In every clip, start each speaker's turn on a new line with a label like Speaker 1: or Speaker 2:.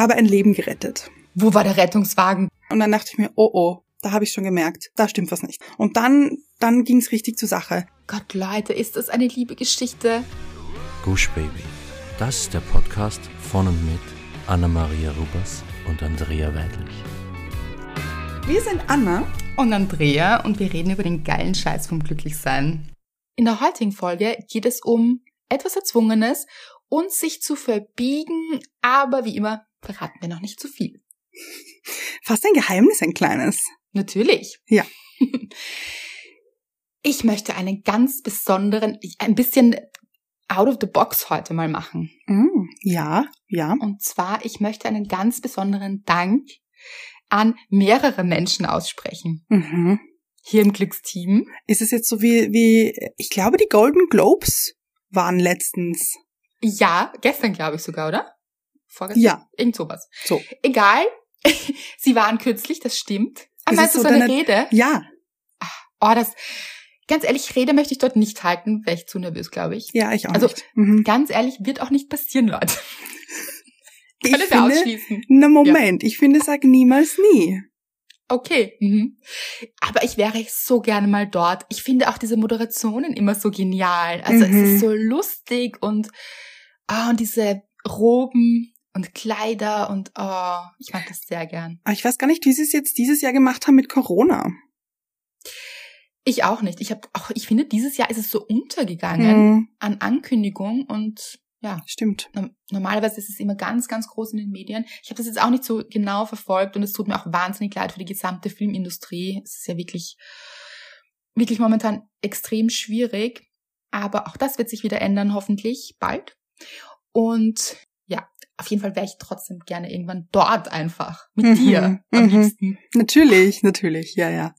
Speaker 1: habe ein Leben gerettet.
Speaker 2: Wo war der Rettungswagen?
Speaker 1: Und dann dachte ich mir, oh oh, da habe ich schon gemerkt, da stimmt was nicht. Und dann, dann ging es richtig zur Sache.
Speaker 2: Gott, Leute, ist das eine liebe Geschichte?
Speaker 3: Gush Baby. Das ist der Podcast von und mit Anna-Maria Rubers und Andrea Weidlich.
Speaker 1: Wir sind Anna
Speaker 2: Und Andrea und wir reden über den geilen Scheiß vom Glücklichsein. In der heutigen Folge geht es um etwas Erzwungenes und sich zu verbiegen, aber wie immer verraten wir noch nicht zu viel.
Speaker 1: Fast ein Geheimnis, ein kleines.
Speaker 2: Natürlich.
Speaker 1: Ja.
Speaker 2: Ich möchte einen ganz besonderen, ein bisschen out of the box heute mal machen.
Speaker 1: Mm, ja, ja.
Speaker 2: Und zwar, ich möchte einen ganz besonderen Dank an mehrere Menschen aussprechen.
Speaker 1: Mhm.
Speaker 2: Hier im Glücksteam.
Speaker 1: Ist es jetzt so wie, wie, ich glaube, die Golden Globes waren letztens.
Speaker 2: Ja, gestern glaube ich sogar, oder? Vorgestern?
Speaker 1: Ja.
Speaker 2: Irgend sowas.
Speaker 1: So.
Speaker 2: Egal. Sie waren kürzlich, das stimmt. Ah,
Speaker 1: Ist
Speaker 2: meinst
Speaker 1: es
Speaker 2: du
Speaker 1: so
Speaker 2: so eine
Speaker 1: deine-
Speaker 2: Rede?
Speaker 1: Ja,
Speaker 2: Oh, das, ganz ehrlich, Rede möchte ich dort nicht halten, wäre ich zu nervös, glaube ich.
Speaker 1: ja, ich auch
Speaker 2: Also,
Speaker 1: nicht. Mhm.
Speaker 2: Ganz ehrlich, wird auch nicht passieren, Leute.
Speaker 1: Ich
Speaker 2: Können wir
Speaker 1: finde,
Speaker 2: ausschließen.
Speaker 1: na Moment, ich finde, sag niemals nie.
Speaker 2: Okay. Mhm. Aber ich wäre so gerne mal dort. Ich finde auch diese Moderationen immer so genial. Also
Speaker 1: Mhm.
Speaker 2: es ist so lustig und, ah, und diese Roben und Kleider und oh, ich mag das sehr gern.
Speaker 1: Aber ich weiß gar nicht, wie sie es jetzt dieses Jahr gemacht haben mit Corona.
Speaker 2: Ich auch nicht. Ich habe auch, ich finde, dieses Jahr ist es so untergegangen
Speaker 1: Mhm.
Speaker 2: an Ankündigung und ja,
Speaker 1: Stimmt.
Speaker 2: no- normalerweise ist es immer ganz, ganz groß in den Medien. Ich habe das jetzt auch nicht so genau verfolgt und es tut mir auch wahnsinnig leid für die gesamte Filmindustrie. Es ist ja wirklich, wirklich momentan extrem schwierig. Aber auch das wird sich wieder ändern, hoffentlich bald. Und ja, auf jeden Fall wäre ich trotzdem gerne irgendwann dort einfach mit
Speaker 1: Mhm,
Speaker 2: dir am
Speaker 1: mhm.
Speaker 2: liebsten.
Speaker 1: Natürlich, natürlich, ja, ja.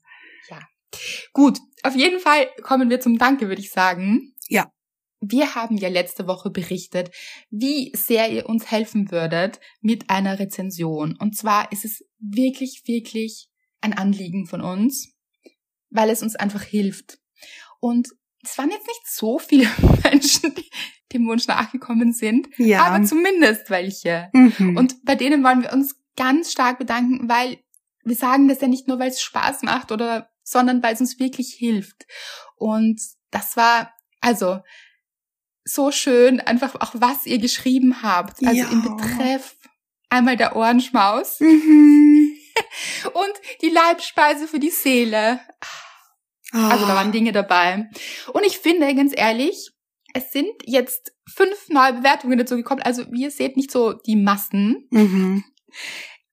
Speaker 2: Gut, auf jeden Fall kommen wir zum Danke, würde ich sagen.
Speaker 1: Ja.
Speaker 2: Wir haben ja letzte Woche berichtet, wie sehr ihr uns helfen würdet mit einer Rezension. Und zwar ist es wirklich, wirklich ein Anliegen von uns, weil es uns einfach hilft. Und es waren jetzt nicht so viele Menschen, die dem Wunsch nachgekommen sind,
Speaker 1: Ja.
Speaker 2: aber zumindest welche.
Speaker 1: mhm.
Speaker 2: Und bei denen wollen wir uns ganz stark bedanken, weil wir sagen das ja nicht nur, weil es Spaß macht oder, sondern weil es uns wirklich hilft. Und das war, also, so schön, einfach auch was ihr geschrieben habt. Also
Speaker 1: Ja.
Speaker 2: im Betreff einmal der Ohrenschmaus
Speaker 1: mhm.
Speaker 2: und die Leibspeise für die Seele. Also da
Speaker 1: Ah.
Speaker 2: waren Dinge dabei. Und ich finde, ganz ehrlich, es sind jetzt fünf neue Bewertungen dazu gekommen. Also wie ihr seht, nicht so die Massen.
Speaker 1: Mhm.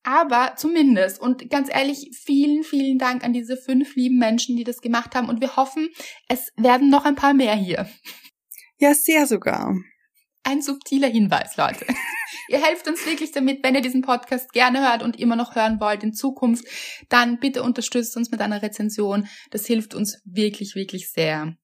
Speaker 2: Aber zumindest. Und ganz ehrlich, vielen, vielen Dank an diese fünf lieben Menschen, die das gemacht haben. Und wir hoffen, es werden noch ein paar mehr hier.
Speaker 1: Ja, sehr sogar.
Speaker 2: Ein subtiler Hinweis, Leute. ihr helft uns wirklich damit, wenn ihr diesen Podcast gerne hört und immer noch hören wollt in Zukunft, dann bitte unterstützt uns mit einer Rezension. Das hilft uns wirklich, wirklich sehr.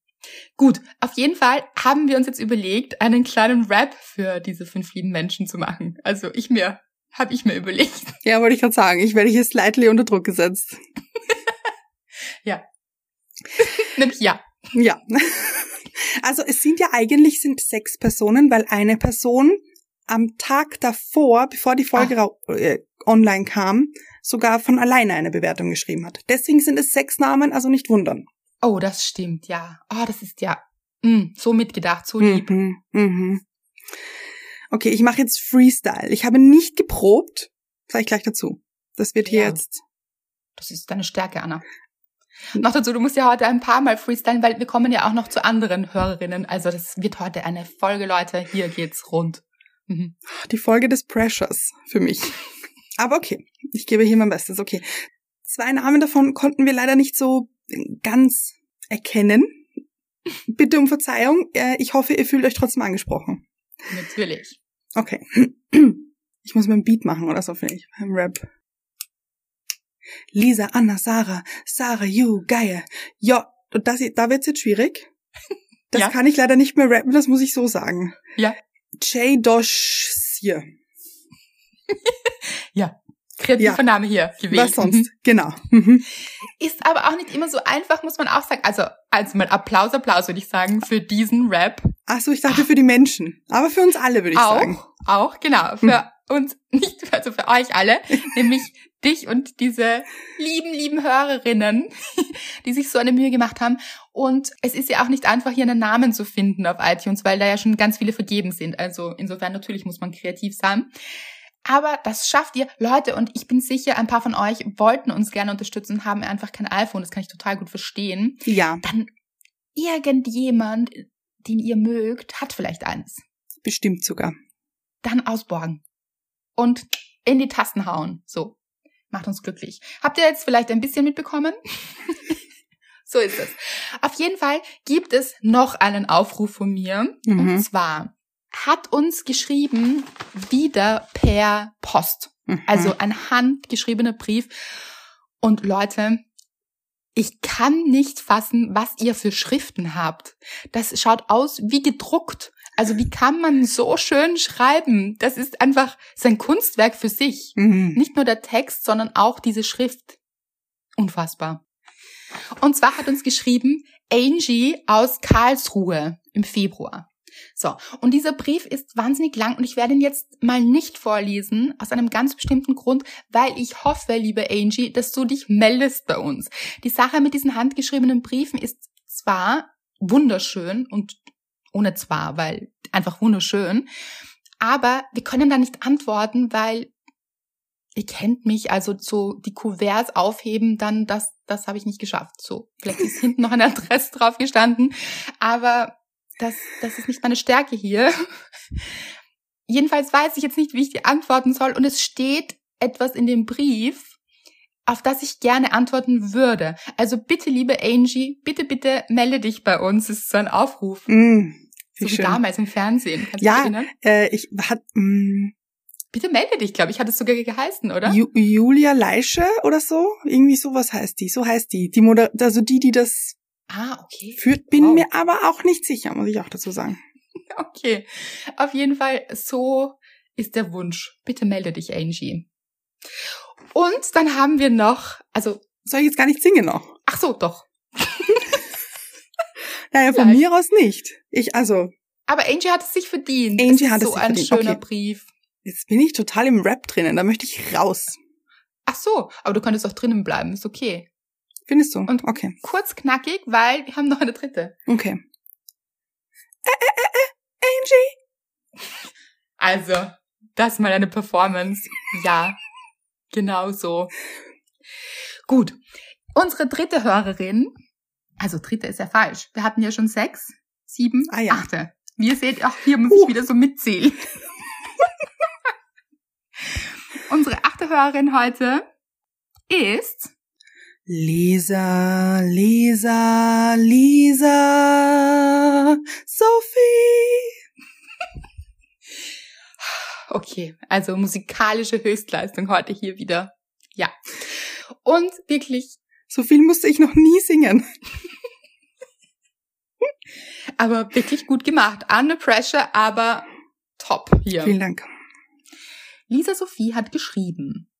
Speaker 2: Gut, auf jeden Fall haben wir uns jetzt überlegt, einen kleinen Rap für diese fünf lieben Menschen zu machen. Also ich mir, habe ich mir überlegt.
Speaker 1: Ja, wollte ich gerade sagen. Ich werde hier slightly unter Druck gesetzt.
Speaker 2: Nämlich ja.
Speaker 1: Ja. Also es sind ja eigentlich sind sechs Personen, weil eine Person am Tag davor, bevor die Folge rau- äh, online kam, sogar von alleine eine Bewertung geschrieben hat. Deswegen sind es sechs Namen, also nicht wundern.
Speaker 2: Oh, das stimmt, ja. Oh, das ist ja mm, so mitgedacht, so lieb.
Speaker 1: Mhm, mhm. Okay, ich mache jetzt Freestyle. Ich habe nicht geprobt, sage ich gleich dazu. Das wird hier
Speaker 2: Ja.
Speaker 1: jetzt.
Speaker 2: Das ist deine Stärke, Anna. Noch dazu, du musst ja heute ein paar Mal freestylen, weil wir kommen ja auch noch zu anderen Hörerinnen. Also das wird heute eine Folge, Leute. Hier geht's rund. Mhm.
Speaker 1: Die Folge des Pressures für mich. Aber okay, ich gebe hier mein Bestes. Okay. Zwei Namen davon konnten wir leider nicht so ganz erkennen. Bitte um Verzeihung. Äh, Ich hoffe, ihr fühlt euch trotzdem angesprochen.
Speaker 2: Natürlich.
Speaker 1: Okay. Ich muss mir ein Beat machen oder so, finde ich. Beim Rap. Lisa, Anna, Sarah, Sarah, you, geil. Ja, und das, da wird's jetzt schwierig. Das
Speaker 2: Ja.
Speaker 1: kann ich leider nicht mehr rappen, das muss ich so sagen.
Speaker 2: Ja.
Speaker 1: J. Dosh hier.
Speaker 2: Kreativer
Speaker 1: Ja.
Speaker 2: Name hier gewählt.
Speaker 1: Was sonst? Genau. Mhm.
Speaker 2: Ist aber auch nicht immer so einfach, muss man auch sagen. Also, also mal Applaus, Applaus würde ich sagen für diesen Rap.
Speaker 1: Ach so, ich dachte für die Menschen. Aber für uns alle, würde ich sagen.
Speaker 2: Auch, auch, genau. Für uns, nicht, also für euch alle, nämlich dich und diese lieben, lieben Hörerinnen, die sich so eine Mühe gemacht haben. Und es ist ja auch nicht einfach, hier einen Namen zu finden auf iTunes, weil da ja schon ganz viele vergeben sind. Also insofern natürlich muss man kreativ sein. Aber das schafft ihr, Leute, und ich bin sicher, ein paar von euch wollten uns gerne unterstützen und haben einfach kein iPhone. Das kann ich total gut verstehen.
Speaker 1: Ja.
Speaker 2: Dann irgendjemand, den ihr mögt, hat vielleicht eines.
Speaker 1: Bestimmt sogar.
Speaker 2: Dann ausborgen. Und in die Tasten hauen. So. Macht uns glücklich. Habt ihr jetzt vielleicht ein bisschen mitbekommen? so ist es. Auf jeden Fall gibt es noch einen Aufruf von mir. Mhm. Und zwar hat uns geschrieben, wieder per Post. Mhm. Also ein handgeschriebener Brief. Und Leute, ich kann nicht fassen, was ihr für Schriften habt. Das schaut aus wie gedruckt. Also wie kann man so schön schreiben? Das ist einfach sein Kunstwerk für sich. Mhm. Nicht nur der Text, sondern auch diese Schrift. Unfassbar. Und zwar hat uns geschrieben Angie aus Karlsruhe im Februar. So, und dieser Brief ist wahnsinnig lang und ich werde ihn jetzt mal nicht vorlesen, aus einem ganz bestimmten Grund, weil ich hoffe, liebe Angie, dass du dich meldest bei uns. Die Sache mit diesen handgeschriebenen Briefen ist zwar wunderschön und ohne zwar, weil einfach wunderschön, aber wir können da nicht antworten, weil ihr kennt mich, also so die Kuverts aufheben, dann das, das habe ich nicht geschafft. So, vielleicht ist hinten noch eine Adresse drauf gestanden, aber das, das ist nicht meine Stärke hier. Jedenfalls weiß ich jetzt nicht, wie ich die antworten soll. Und es steht etwas in dem Brief, auf das ich gerne antworten würde. Also bitte, liebe Angie, bitte, bitte melde dich bei uns. Das ist so ein Aufruf. Mm, so wie schön. damals im Fernsehen. Kannst
Speaker 1: ja, du äh, ich hat. Mm,
Speaker 2: bitte melde dich, glaube ich, hat es sogar geheißen, oder?
Speaker 1: Ju Julia Leische oder so, irgendwie sowas heißt die. So heißt die. Die Moder also die, die das
Speaker 2: Ah, okay.
Speaker 1: Führt, bin wow. mir aber auch nicht sicher, muss ich auch dazu sagen.
Speaker 2: Okay. Auf jeden Fall, so ist der Wunsch. Bitte melde dich, Angie. Und dann haben wir noch, also.
Speaker 1: Soll ich jetzt gar nicht singen noch?
Speaker 2: Ach so, doch.
Speaker 1: Naja, von Vielleicht. mir aus nicht. Ich, also.
Speaker 2: Aber Angie hat es sich verdient.
Speaker 1: Angie hat es
Speaker 2: so
Speaker 1: sich verdient.
Speaker 2: So ein schöner okay. Brief.
Speaker 1: Jetzt bin ich total im Rap drinnen, da möchte ich raus.
Speaker 2: Ach so, aber du könntest auch drinnen bleiben, ist okay.
Speaker 1: Findest du?
Speaker 2: Und
Speaker 1: okay.
Speaker 2: Kurz knackig, weil wir haben noch eine dritte.
Speaker 1: Okay. Äh, äh, äh, äh, Angie.
Speaker 2: Also, das ist mal eine Performance. Ja, genau so. Gut. Unsere dritte Hörerin, also dritte ist ja falsch. Wir hatten ja schon sechs, sieben, ah, ja. achte. Wie ihr seht, auch hier muss uh. ich wieder so mitzählen. Unsere achte Hörerin heute ist
Speaker 1: Lisa, Lisa, Lisa, Sophie.
Speaker 2: Okay, also musikalische Höchstleistung heute hier wieder. Ja. Und wirklich.
Speaker 1: So viel musste ich noch nie singen.
Speaker 2: aber wirklich gut gemacht. Under pressure, aber top hier.
Speaker 1: Vielen Dank.
Speaker 2: Lisa Sophie hat geschrieben.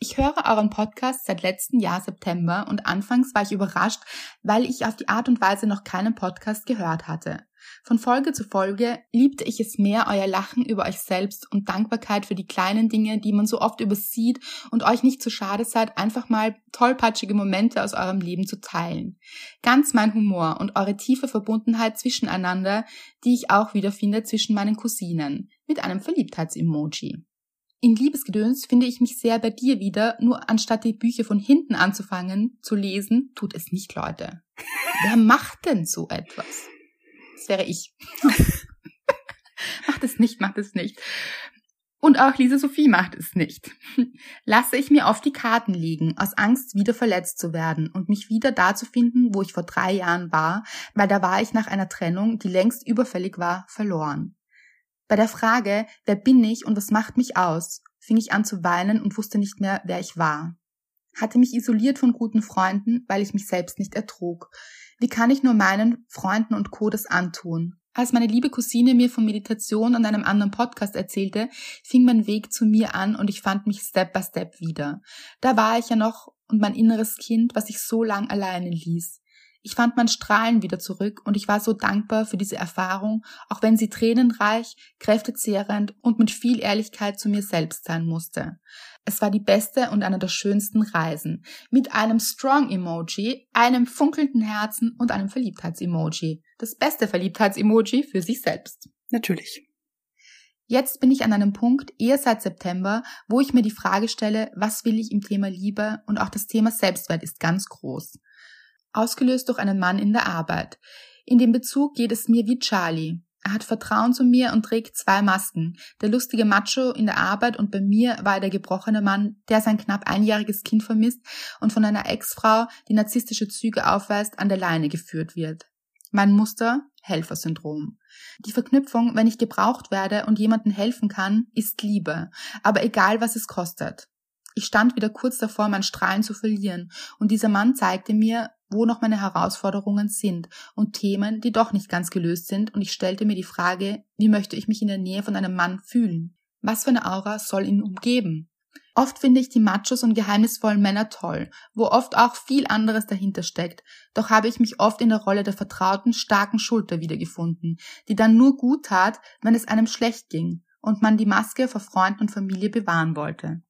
Speaker 2: Ich höre euren Podcast seit letztem Jahr September und anfangs war ich überrascht, weil ich auf die Art und Weise noch keinen Podcast gehört hatte. Von Folge zu Folge liebte ich es mehr, euer Lachen über euch selbst und Dankbarkeit für die kleinen Dinge, die man so oft übersieht und euch nicht zu schade seid, einfach mal tollpatschige Momente aus eurem Leben zu teilen. Ganz mein Humor und eure tiefe Verbundenheit zwischeneinander, die ich auch wiederfinde zwischen meinen Cousinen, mit einem Verliebtheitsemoji. In Liebesgedöns finde ich mich sehr bei dir wieder, nur anstatt die Bücher von hinten anzufangen, zu lesen, tut es nicht, Leute. Wer macht denn so etwas? Das wäre ich. macht es nicht, macht es nicht. Und auch Lisa Sophie macht es nicht. Lasse ich mir auf die Karten liegen, aus Angst, wieder verletzt zu werden und mich wieder da zu finden, wo ich vor drei Jahren war, weil da war ich nach einer Trennung, die längst überfällig war, verloren. Bei der Frage, wer bin ich und was macht mich aus, fing ich an zu weinen und wusste nicht mehr, wer ich war. Hatte mich isoliert von guten Freunden, weil ich mich selbst nicht ertrug. Wie kann ich nur meinen Freunden und Co. das antun? Als meine liebe Cousine mir von Meditation an einem anderen Podcast erzählte, fing mein Weg zu mir an und ich fand mich Step by Step wieder. Da war ich ja noch und mein inneres Kind, was ich so lang alleine ließ. Ich fand mein Strahlen wieder zurück und ich war so dankbar für diese Erfahrung, auch wenn sie tränenreich, kräftezehrend und mit viel Ehrlichkeit zu mir selbst sein musste. Es war die beste und eine der schönsten Reisen. Mit einem Strong-Emoji, einem funkelnden Herzen und einem Verliebtheits-Emoji. Das beste Verliebtheits-Emoji für sich selbst.
Speaker 1: Natürlich.
Speaker 2: Jetzt bin ich an einem Punkt, eher seit September, wo ich mir die Frage stelle, was will ich im Thema Liebe und auch das Thema Selbstwert ist ganz groß. Ausgelöst durch einen Mann in der Arbeit. In dem Bezug geht es mir wie Charlie. Er hat Vertrauen zu mir und trägt zwei Masken. Der lustige Macho in der Arbeit und bei mir war er der gebrochene Mann, der sein knapp einjähriges Kind vermisst und von einer Ex-Frau, die narzisstische Züge aufweist, an der Leine geführt wird. Mein Muster Helfersyndrom. Die Verknüpfung, wenn ich gebraucht werde und jemandem helfen kann, ist Liebe, aber egal was es kostet. Ich stand wieder kurz davor, mein Strahlen zu verlieren, und dieser Mann zeigte mir, wo noch meine Herausforderungen sind und Themen, die doch nicht ganz gelöst sind, und ich stellte mir die Frage, wie möchte ich mich in der Nähe von einem Mann fühlen? Was für eine Aura soll ihn umgeben? Oft finde ich die Machos und geheimnisvollen Männer toll, wo oft auch viel anderes dahinter steckt, doch habe ich mich oft in der Rolle der vertrauten, starken Schulter wiedergefunden, die dann nur gut tat, wenn es einem schlecht ging und man die Maske vor Freunden und Familie bewahren wollte.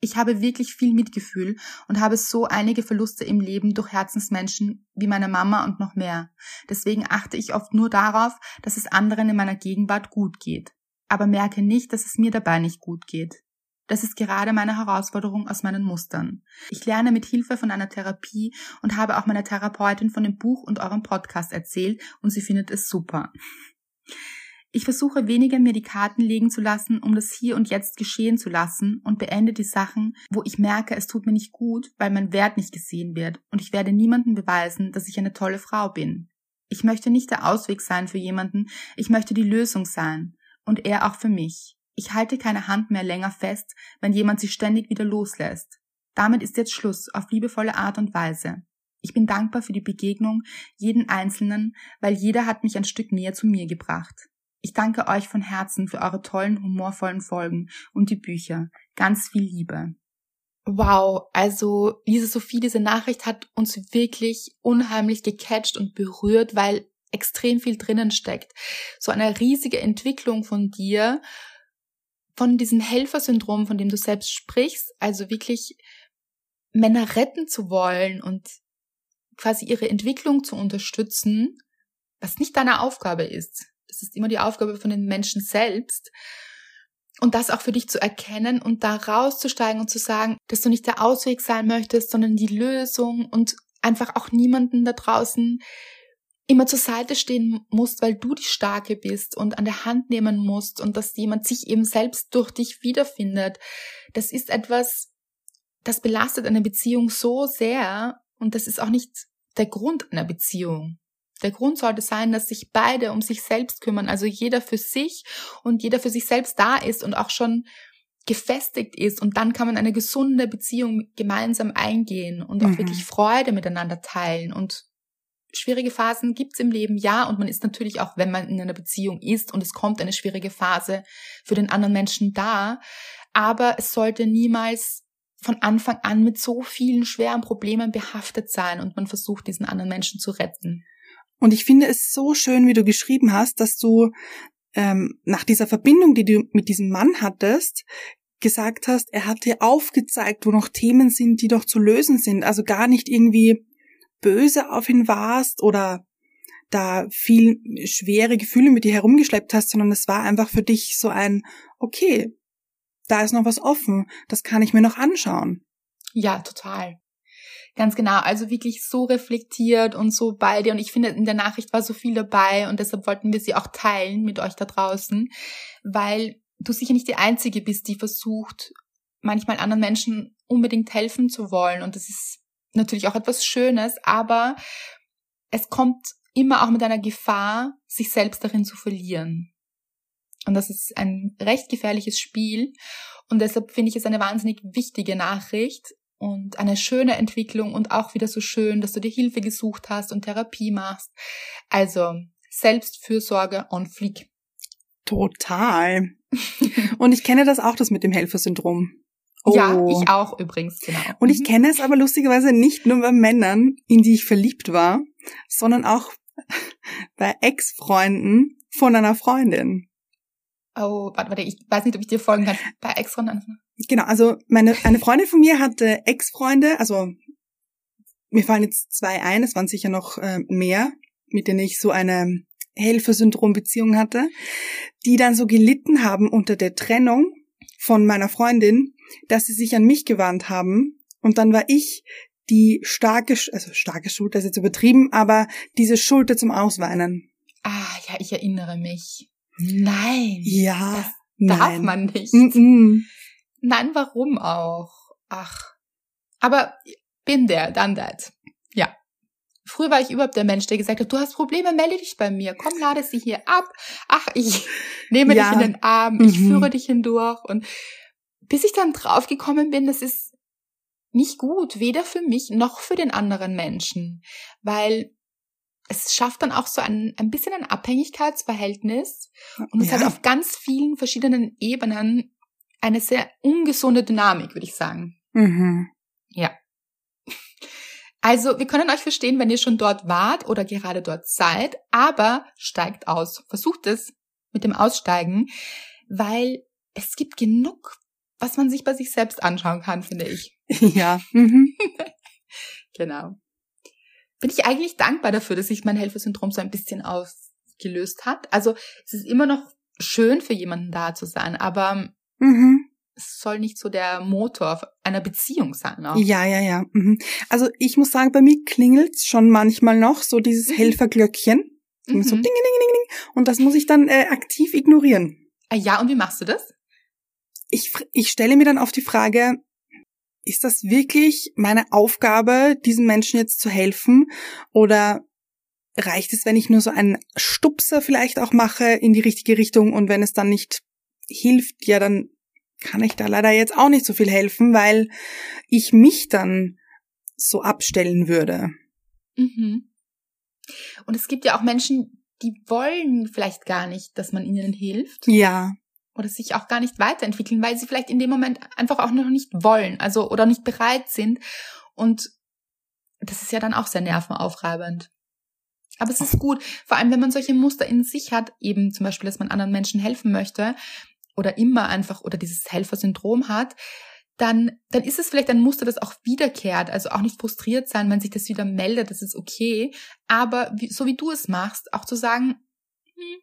Speaker 2: Ich habe wirklich viel Mitgefühl und habe so einige Verluste im Leben durch Herzensmenschen wie meine Mama und noch mehr. Deswegen achte ich oft nur darauf, dass es anderen in meiner Gegenwart gut geht, aber merke nicht, dass es mir dabei nicht gut geht. Das ist gerade meine Herausforderung aus meinen Mustern. Ich lerne mit Hilfe von einer Therapie und habe auch meiner Therapeutin von dem Buch und eurem Podcast erzählt und sie findet es super. Ich versuche weniger mir die Karten legen zu lassen, um das hier und jetzt geschehen zu lassen und beende die Sachen, wo ich merke, es tut mir nicht gut, weil mein Wert nicht gesehen wird und ich werde niemandem beweisen, dass ich eine tolle Frau bin. Ich möchte nicht der Ausweg sein für jemanden, ich möchte die Lösung sein und er auch für mich. Ich halte keine Hand mehr länger fest, wenn jemand sie ständig wieder loslässt. Damit ist jetzt Schluss auf liebevolle Art und Weise. Ich bin dankbar für die Begegnung jeden Einzelnen, weil jeder hat mich ein Stück näher zu mir gebracht. Ich danke euch von Herzen für eure tollen, humorvollen Folgen und die Bücher. Ganz viel Liebe. Wow, also diese Sophie, diese Nachricht hat uns wirklich unheimlich gecatcht und berührt, weil extrem viel drinnen steckt. So eine riesige Entwicklung von dir von diesem Helfersyndrom, von dem du selbst sprichst, also wirklich Männer retten zu wollen und quasi ihre Entwicklung zu unterstützen, was nicht deine Aufgabe ist. Das ist immer die Aufgabe von den Menschen selbst. Und das auch für dich zu erkennen und da rauszusteigen und zu sagen, dass du nicht der Ausweg sein möchtest, sondern die Lösung und einfach auch niemanden da draußen immer zur Seite stehen musst, weil du die Starke bist und an der Hand nehmen musst und dass jemand sich eben selbst durch dich wiederfindet. Das ist etwas, das belastet eine Beziehung so sehr und das ist auch nicht der Grund einer Beziehung. Der Grund sollte sein, dass sich beide um sich selbst kümmern, also jeder für sich und jeder für sich selbst da ist und auch schon gefestigt ist und dann kann man eine gesunde Beziehung gemeinsam eingehen und auch mhm. wirklich Freude miteinander teilen und schwierige Phasen gibt's im Leben, ja, und man ist natürlich auch, wenn man in einer Beziehung ist und es kommt eine schwierige Phase für den anderen Menschen da, aber es sollte niemals von Anfang an mit so vielen schweren Problemen behaftet sein und man versucht, diesen anderen Menschen zu retten.
Speaker 1: Und ich finde es so schön, wie du geschrieben hast, dass du ähm, nach dieser Verbindung, die du mit diesem Mann hattest, gesagt hast, er hat dir aufgezeigt, wo noch Themen sind, die doch zu lösen sind. Also gar nicht irgendwie böse auf ihn warst oder da viel schwere Gefühle mit dir herumgeschleppt hast, sondern es war einfach für dich so ein, okay, da ist noch was offen, das kann ich mir noch anschauen.
Speaker 2: Ja, total. Ganz genau, also wirklich so reflektiert und so bei dir. Und ich finde, in der Nachricht war so viel dabei und deshalb wollten wir sie auch teilen mit euch da draußen, weil du sicher nicht die Einzige bist, die versucht, manchmal anderen Menschen unbedingt helfen zu wollen. Und das ist natürlich auch etwas Schönes, aber es kommt immer auch mit einer Gefahr, sich selbst darin zu verlieren. Und das ist ein recht gefährliches Spiel. Und deshalb finde ich es eine wahnsinnig wichtige Nachricht und eine schöne Entwicklung und auch wieder so schön, dass du dir Hilfe gesucht hast und Therapie machst. Also Selbstfürsorge on fleek.
Speaker 1: Total. und ich kenne das auch, das mit dem Helfersyndrom.
Speaker 2: Oh. Ja, ich auch übrigens, genau.
Speaker 1: Und ich mhm. kenne es aber lustigerweise nicht nur bei Männern, in die ich verliebt war, sondern auch bei Ex-Freunden von einer Freundin.
Speaker 2: Oh, warte, warte, ich weiß nicht, ob ich dir folgen kann. Bei Ex-Freunden.
Speaker 1: Genau, also meine eine Freundin von mir hatte Ex-Freunde, also mir fallen jetzt zwei ein, es waren sicher noch äh, mehr, mit denen ich so eine Helfersyndrom-Beziehung hatte, die dann so gelitten haben unter der Trennung von meiner Freundin, dass sie sich an mich gewandt haben. Und dann war ich die starke, also starke Schulter ist jetzt übertrieben, aber diese Schulter zum Ausweinen.
Speaker 2: Ah, ja, ich erinnere mich. Nein.
Speaker 1: Ja.
Speaker 2: Das darf
Speaker 1: nein.
Speaker 2: man nicht.
Speaker 1: Mm -mm.
Speaker 2: Nein, warum auch? Ach. Aber bin der, dann that. Ja. Früher war ich überhaupt der Mensch, der gesagt hat, du hast Probleme, melde dich bei mir. Komm, lade sie hier ab. Ach, ich nehme
Speaker 1: Ja.
Speaker 2: dich in den Arm, ich
Speaker 1: Mhm.
Speaker 2: führe dich hindurch. Und bis ich dann draufgekommen bin, das ist nicht gut, weder für mich noch für den anderen Menschen. Weil es schafft dann auch so ein, ein bisschen ein Abhängigkeitsverhältnis. Und es
Speaker 1: Ja.
Speaker 2: hat auf ganz vielen verschiedenen Ebenen eine sehr ungesunde Dynamik, würde ich sagen.
Speaker 1: Mhm.
Speaker 2: Also, wir können euch verstehen, wenn ihr schon dort wart oder gerade dort seid, aber steigt aus. Versucht es mit dem Aussteigen, weil es gibt genug, was man sich bei sich selbst anschauen kann, finde ich.
Speaker 1: Ja. Mhm.
Speaker 2: Genau. Bin ich eigentlich dankbar dafür, dass sich mein Helfersyndrom so ein bisschen ausgelöst hat. Also, es ist immer noch schön für jemanden da zu sein, aber
Speaker 1: Mhm.
Speaker 2: es soll nicht so der Motor einer Beziehung sein. Auch.
Speaker 1: Ja, ja, ja. Mhm. Also ich muss sagen, bei mir klingelt's schon manchmal noch, so dieses
Speaker 2: Mhm.
Speaker 1: Helferglöckchen. So
Speaker 2: Mhm.
Speaker 1: ding, ding, ding, ding. Und das muss ich dann äh, aktiv ignorieren.
Speaker 2: Ah, ja, und wie machst du das?
Speaker 1: Ich, ich stelle mir dann auf die Frage, ist das wirklich meine Aufgabe, diesen Menschen jetzt zu helfen? Oder reicht es, wenn ich nur so einen Stupser vielleicht auch mache in die richtige Richtung und wenn es dann nicht hilft, ja, dann kann ich da leider jetzt auch nicht so viel helfen, weil ich mich dann so abstellen würde.
Speaker 2: Mhm. Und es gibt ja auch Menschen, die wollen vielleicht gar nicht, dass man ihnen hilft
Speaker 1: Ja,
Speaker 2: oder sich auch gar nicht weiterentwickeln, weil sie vielleicht in dem Moment einfach auch noch nicht wollen, also oder nicht bereit sind. Und das ist ja dann auch sehr nervenaufreibend. Aber es ist gut, vor allem wenn man solche Muster in sich hat, eben zum Beispiel, dass man anderen Menschen helfen möchte oder immer einfach oder dieses Helfersyndrom hat, dann, dann ist es vielleicht ein Muster, das auch wiederkehrt. Also auch nicht frustriert sein, wenn sich das wieder meldet, das ist okay. Aber wie, so wie du es machst, auch zu sagen, hm,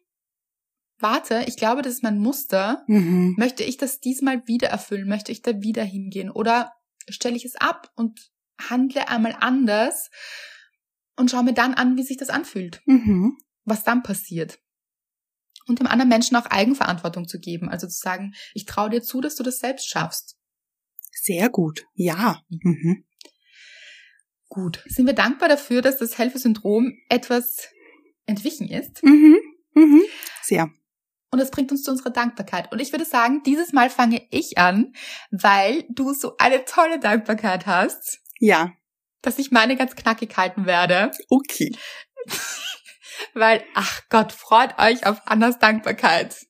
Speaker 2: warte, ich glaube, das ist mein Muster.
Speaker 1: mhm.
Speaker 2: Möchte ich das diesmal wieder erfüllen? Möchte ich da wieder hingehen? Oder stelle ich es ab und handle einmal anders und schaue mir dann an, wie sich das anfühlt,
Speaker 1: Mhm.
Speaker 2: was dann passiert. Und dem anderen Menschen auch Eigenverantwortung zu geben. Also zu sagen, ich traue dir zu, dass du das selbst schaffst.
Speaker 1: Sehr gut. Ja. Mhm.
Speaker 2: Gut. Sind wir dankbar dafür, dass das Helfersyndrom etwas entwichen ist?
Speaker 1: Mhm. Mhm. Sehr.
Speaker 2: Und das bringt uns zu unserer Dankbarkeit. Und ich würde sagen, dieses Mal fange ich an, weil du so eine tolle Dankbarkeit hast,
Speaker 1: Ja.
Speaker 2: dass ich meine ganz knackig halten werde.
Speaker 1: Okay.
Speaker 2: Weil, ach Gott, freut euch auf Annas Dankbarkeit.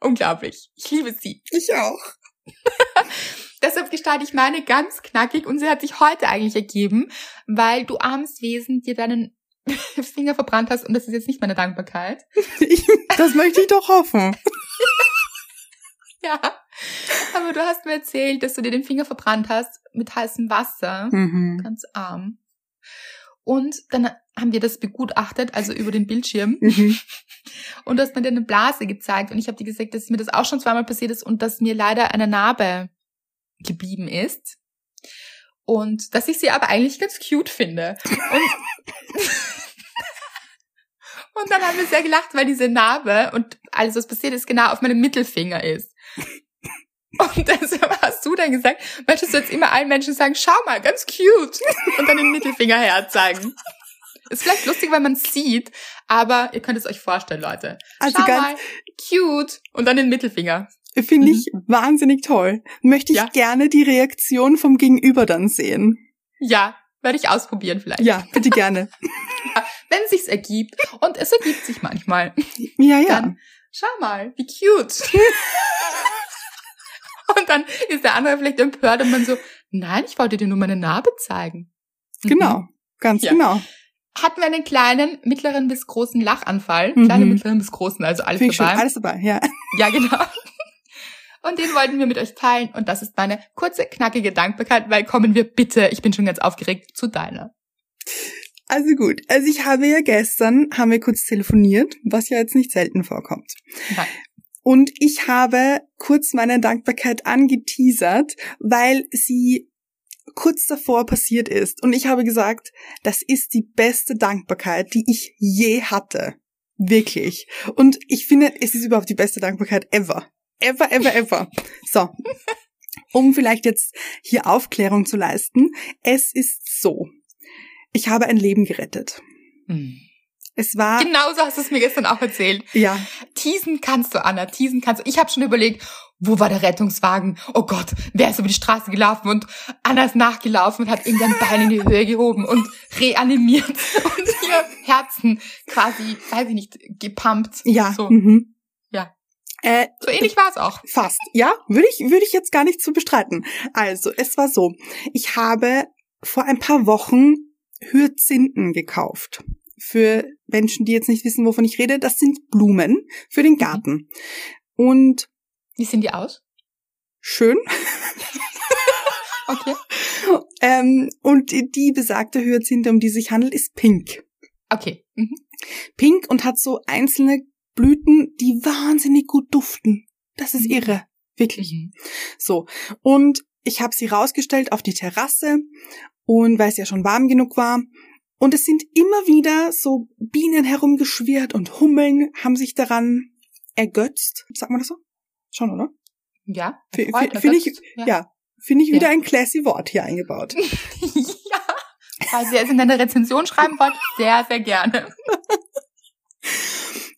Speaker 2: Unglaublich. Ich liebe sie.
Speaker 1: Ich auch.
Speaker 2: Deshalb gestalte ich meine ganz knackig und sie hat sich heute eigentlich ergeben, weil du armes Wesen dir deinen Finger verbrannt hast und das ist jetzt nicht meine Dankbarkeit.
Speaker 1: Ich, das möchte ich doch hoffen.
Speaker 2: Ja. Aber du hast mir erzählt, dass du dir den Finger verbrannt hast mit heißem Wasser.
Speaker 1: Mhm.
Speaker 2: Ganz arm. Und dann haben wir das begutachtet, also über den Bildschirm.
Speaker 1: Mhm.
Speaker 2: Und du hast mir dann eine Blase gezeigt. Und ich habe dir gesagt, dass mir das auch schon zweimal passiert ist und dass mir leider eine Narbe geblieben ist. Und dass ich sie aber eigentlich ganz cute finde. Und, und dann haben wir sehr gelacht, weil diese Narbe und alles, was passiert ist, genau auf meinem Mittelfinger ist. Und deshalb hast du dann gesagt, möchtest du jetzt immer allen Menschen sagen, schau mal, ganz cute. Und dann den Mittelfinger herzeigen. Ist vielleicht lustig, weil man es sieht, aber ihr könnt es euch vorstellen, Leute.
Speaker 1: Also
Speaker 2: schau
Speaker 1: ganz,
Speaker 2: mal, cute. Und dann den Mittelfinger.
Speaker 1: finde ich wahnsinnig toll. Möchte ich
Speaker 2: Ja.
Speaker 1: gerne die Reaktion vom Gegenüber dann sehen.
Speaker 2: Ja, werde ich ausprobieren vielleicht.
Speaker 1: Ja, bitte gerne.
Speaker 2: Wenn es sich ergibt. Und es ergibt sich manchmal.
Speaker 1: Ja, ja.
Speaker 2: Dann, schau mal, wie cute. und dann ist der andere vielleicht empört und man so, nein, ich wollte dir nur meine Narbe zeigen. Mhm.
Speaker 1: Genau. Ganz
Speaker 2: Ja.
Speaker 1: genau.
Speaker 2: hatten wir einen kleinen, mittleren bis großen Lachanfall.
Speaker 1: Mhm.
Speaker 2: Kleinen, mittleren bis großen, also alles
Speaker 1: Finde ich schön.
Speaker 2: dabei.
Speaker 1: Alles dabei, ja.
Speaker 2: Ja, genau. Und den wollten wir mit euch teilen. Und das ist meine kurze, knackige Dankbarkeit, weil kommen wir bitte, ich bin schon ganz aufgeregt, zu deiner.
Speaker 1: Also gut, also ich habe ja gestern, haben wir kurz telefoniert, was ja jetzt nicht selten vorkommt.
Speaker 2: Nein.
Speaker 1: Und ich habe kurz meine Dankbarkeit angeteasert, weil sie kurz davor passiert ist. Und ich habe gesagt, das ist die beste Dankbarkeit, die ich je hatte. Wirklich. Und ich finde, es ist überhaupt die beste Dankbarkeit ever. Ever, ever, ever. So. Um vielleicht jetzt hier Aufklärung zu leisten. Es ist so. Ich habe ein Leben gerettet.
Speaker 2: Hm.
Speaker 1: Es war,
Speaker 2: Genauso hast du es mir gestern auch erzählt.
Speaker 1: ja,
Speaker 2: Teasen kannst du, Anna, teasen kannst du. Ich habe schon überlegt, wo war der Rettungswagen? Oh Gott, wer ist über die Straße gelaufen? Und Anna ist nachgelaufen und hat irgendein Bein in die Höhe gehoben und reanimiert und ihr Herzen quasi, weiß ich nicht, gepumpt.
Speaker 1: ja,
Speaker 2: So,
Speaker 1: mhm.
Speaker 2: Ja.
Speaker 1: Äh,
Speaker 2: so ähnlich war es auch.
Speaker 1: Fast, ja, würde ich, würde ich jetzt gar nicht zu bestreiten. Also, es war so, ich habe vor ein paar Wochen Hyazinthen gekauft. Für Menschen, die jetzt nicht wissen, wovon ich rede, das sind Blumen für den Garten. Und
Speaker 2: Wie sehen die aus?
Speaker 1: schön.
Speaker 2: Okay.
Speaker 1: Ähm, und die besagte Hyazinthe, um die sich handelt, ist pink.
Speaker 2: Okay. Mhm.
Speaker 1: Pink und hat so einzelne Blüten, die wahnsinnig gut duften. Das ist irre. Wirklich.
Speaker 2: Mhm.
Speaker 1: So. Und ich habe sie rausgestellt auf die Terrasse und weil es ja schon warm genug war. Und es sind immer wieder so Bienen herumgeschwirrt und Hummeln haben sich daran ergötzt. Sagt man das so? Schon, oder?
Speaker 2: Ja.
Speaker 1: Finde ich,
Speaker 2: ergötzt,
Speaker 1: ja, finde ich wieder
Speaker 2: Ja.
Speaker 1: ein classy Wort hier eingebaut.
Speaker 2: ja. Falls ihr es in eine Rezension schreiben wollt, sehr, sehr gerne.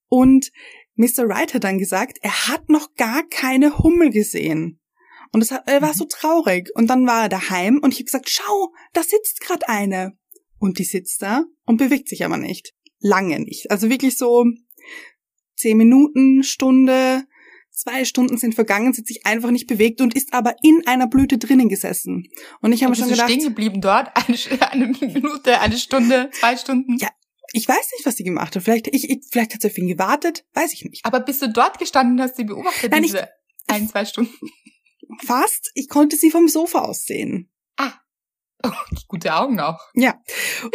Speaker 1: Und Mr. Wright hat dann gesagt, er hat noch gar keine Hummel gesehen. Und hat- er war so traurig. Und dann war er daheim und ich habe gesagt, schau, da sitzt gerade eine. Und die sitzt da und bewegt sich aber nicht. Lange nicht. Also wirklich so zehn Minuten, Stunde, zwei Stunden sind vergangen, sie hat sich einfach nicht bewegt und ist aber in einer Blüte drinnen gesessen. Und ich habe mir schon gedacht,
Speaker 2: stehen geblieben dort? Eine, eine Minute, eine Stunde, zwei Stunden?
Speaker 1: Ja. ich weiß nicht, was sie gemacht hat. Vielleicht, ich, ich, vielleicht hat sie auf ihn gewartet, weiß ich nicht.
Speaker 2: Aber bist du dort gestanden und hast sie beobachtet,
Speaker 1: Nein, ich-
Speaker 2: diese ein, zwei Stunden?
Speaker 1: Fast, ich konnte sie vom Sofa aus sehen.
Speaker 2: Oh, gute Augen auch.
Speaker 1: Ja.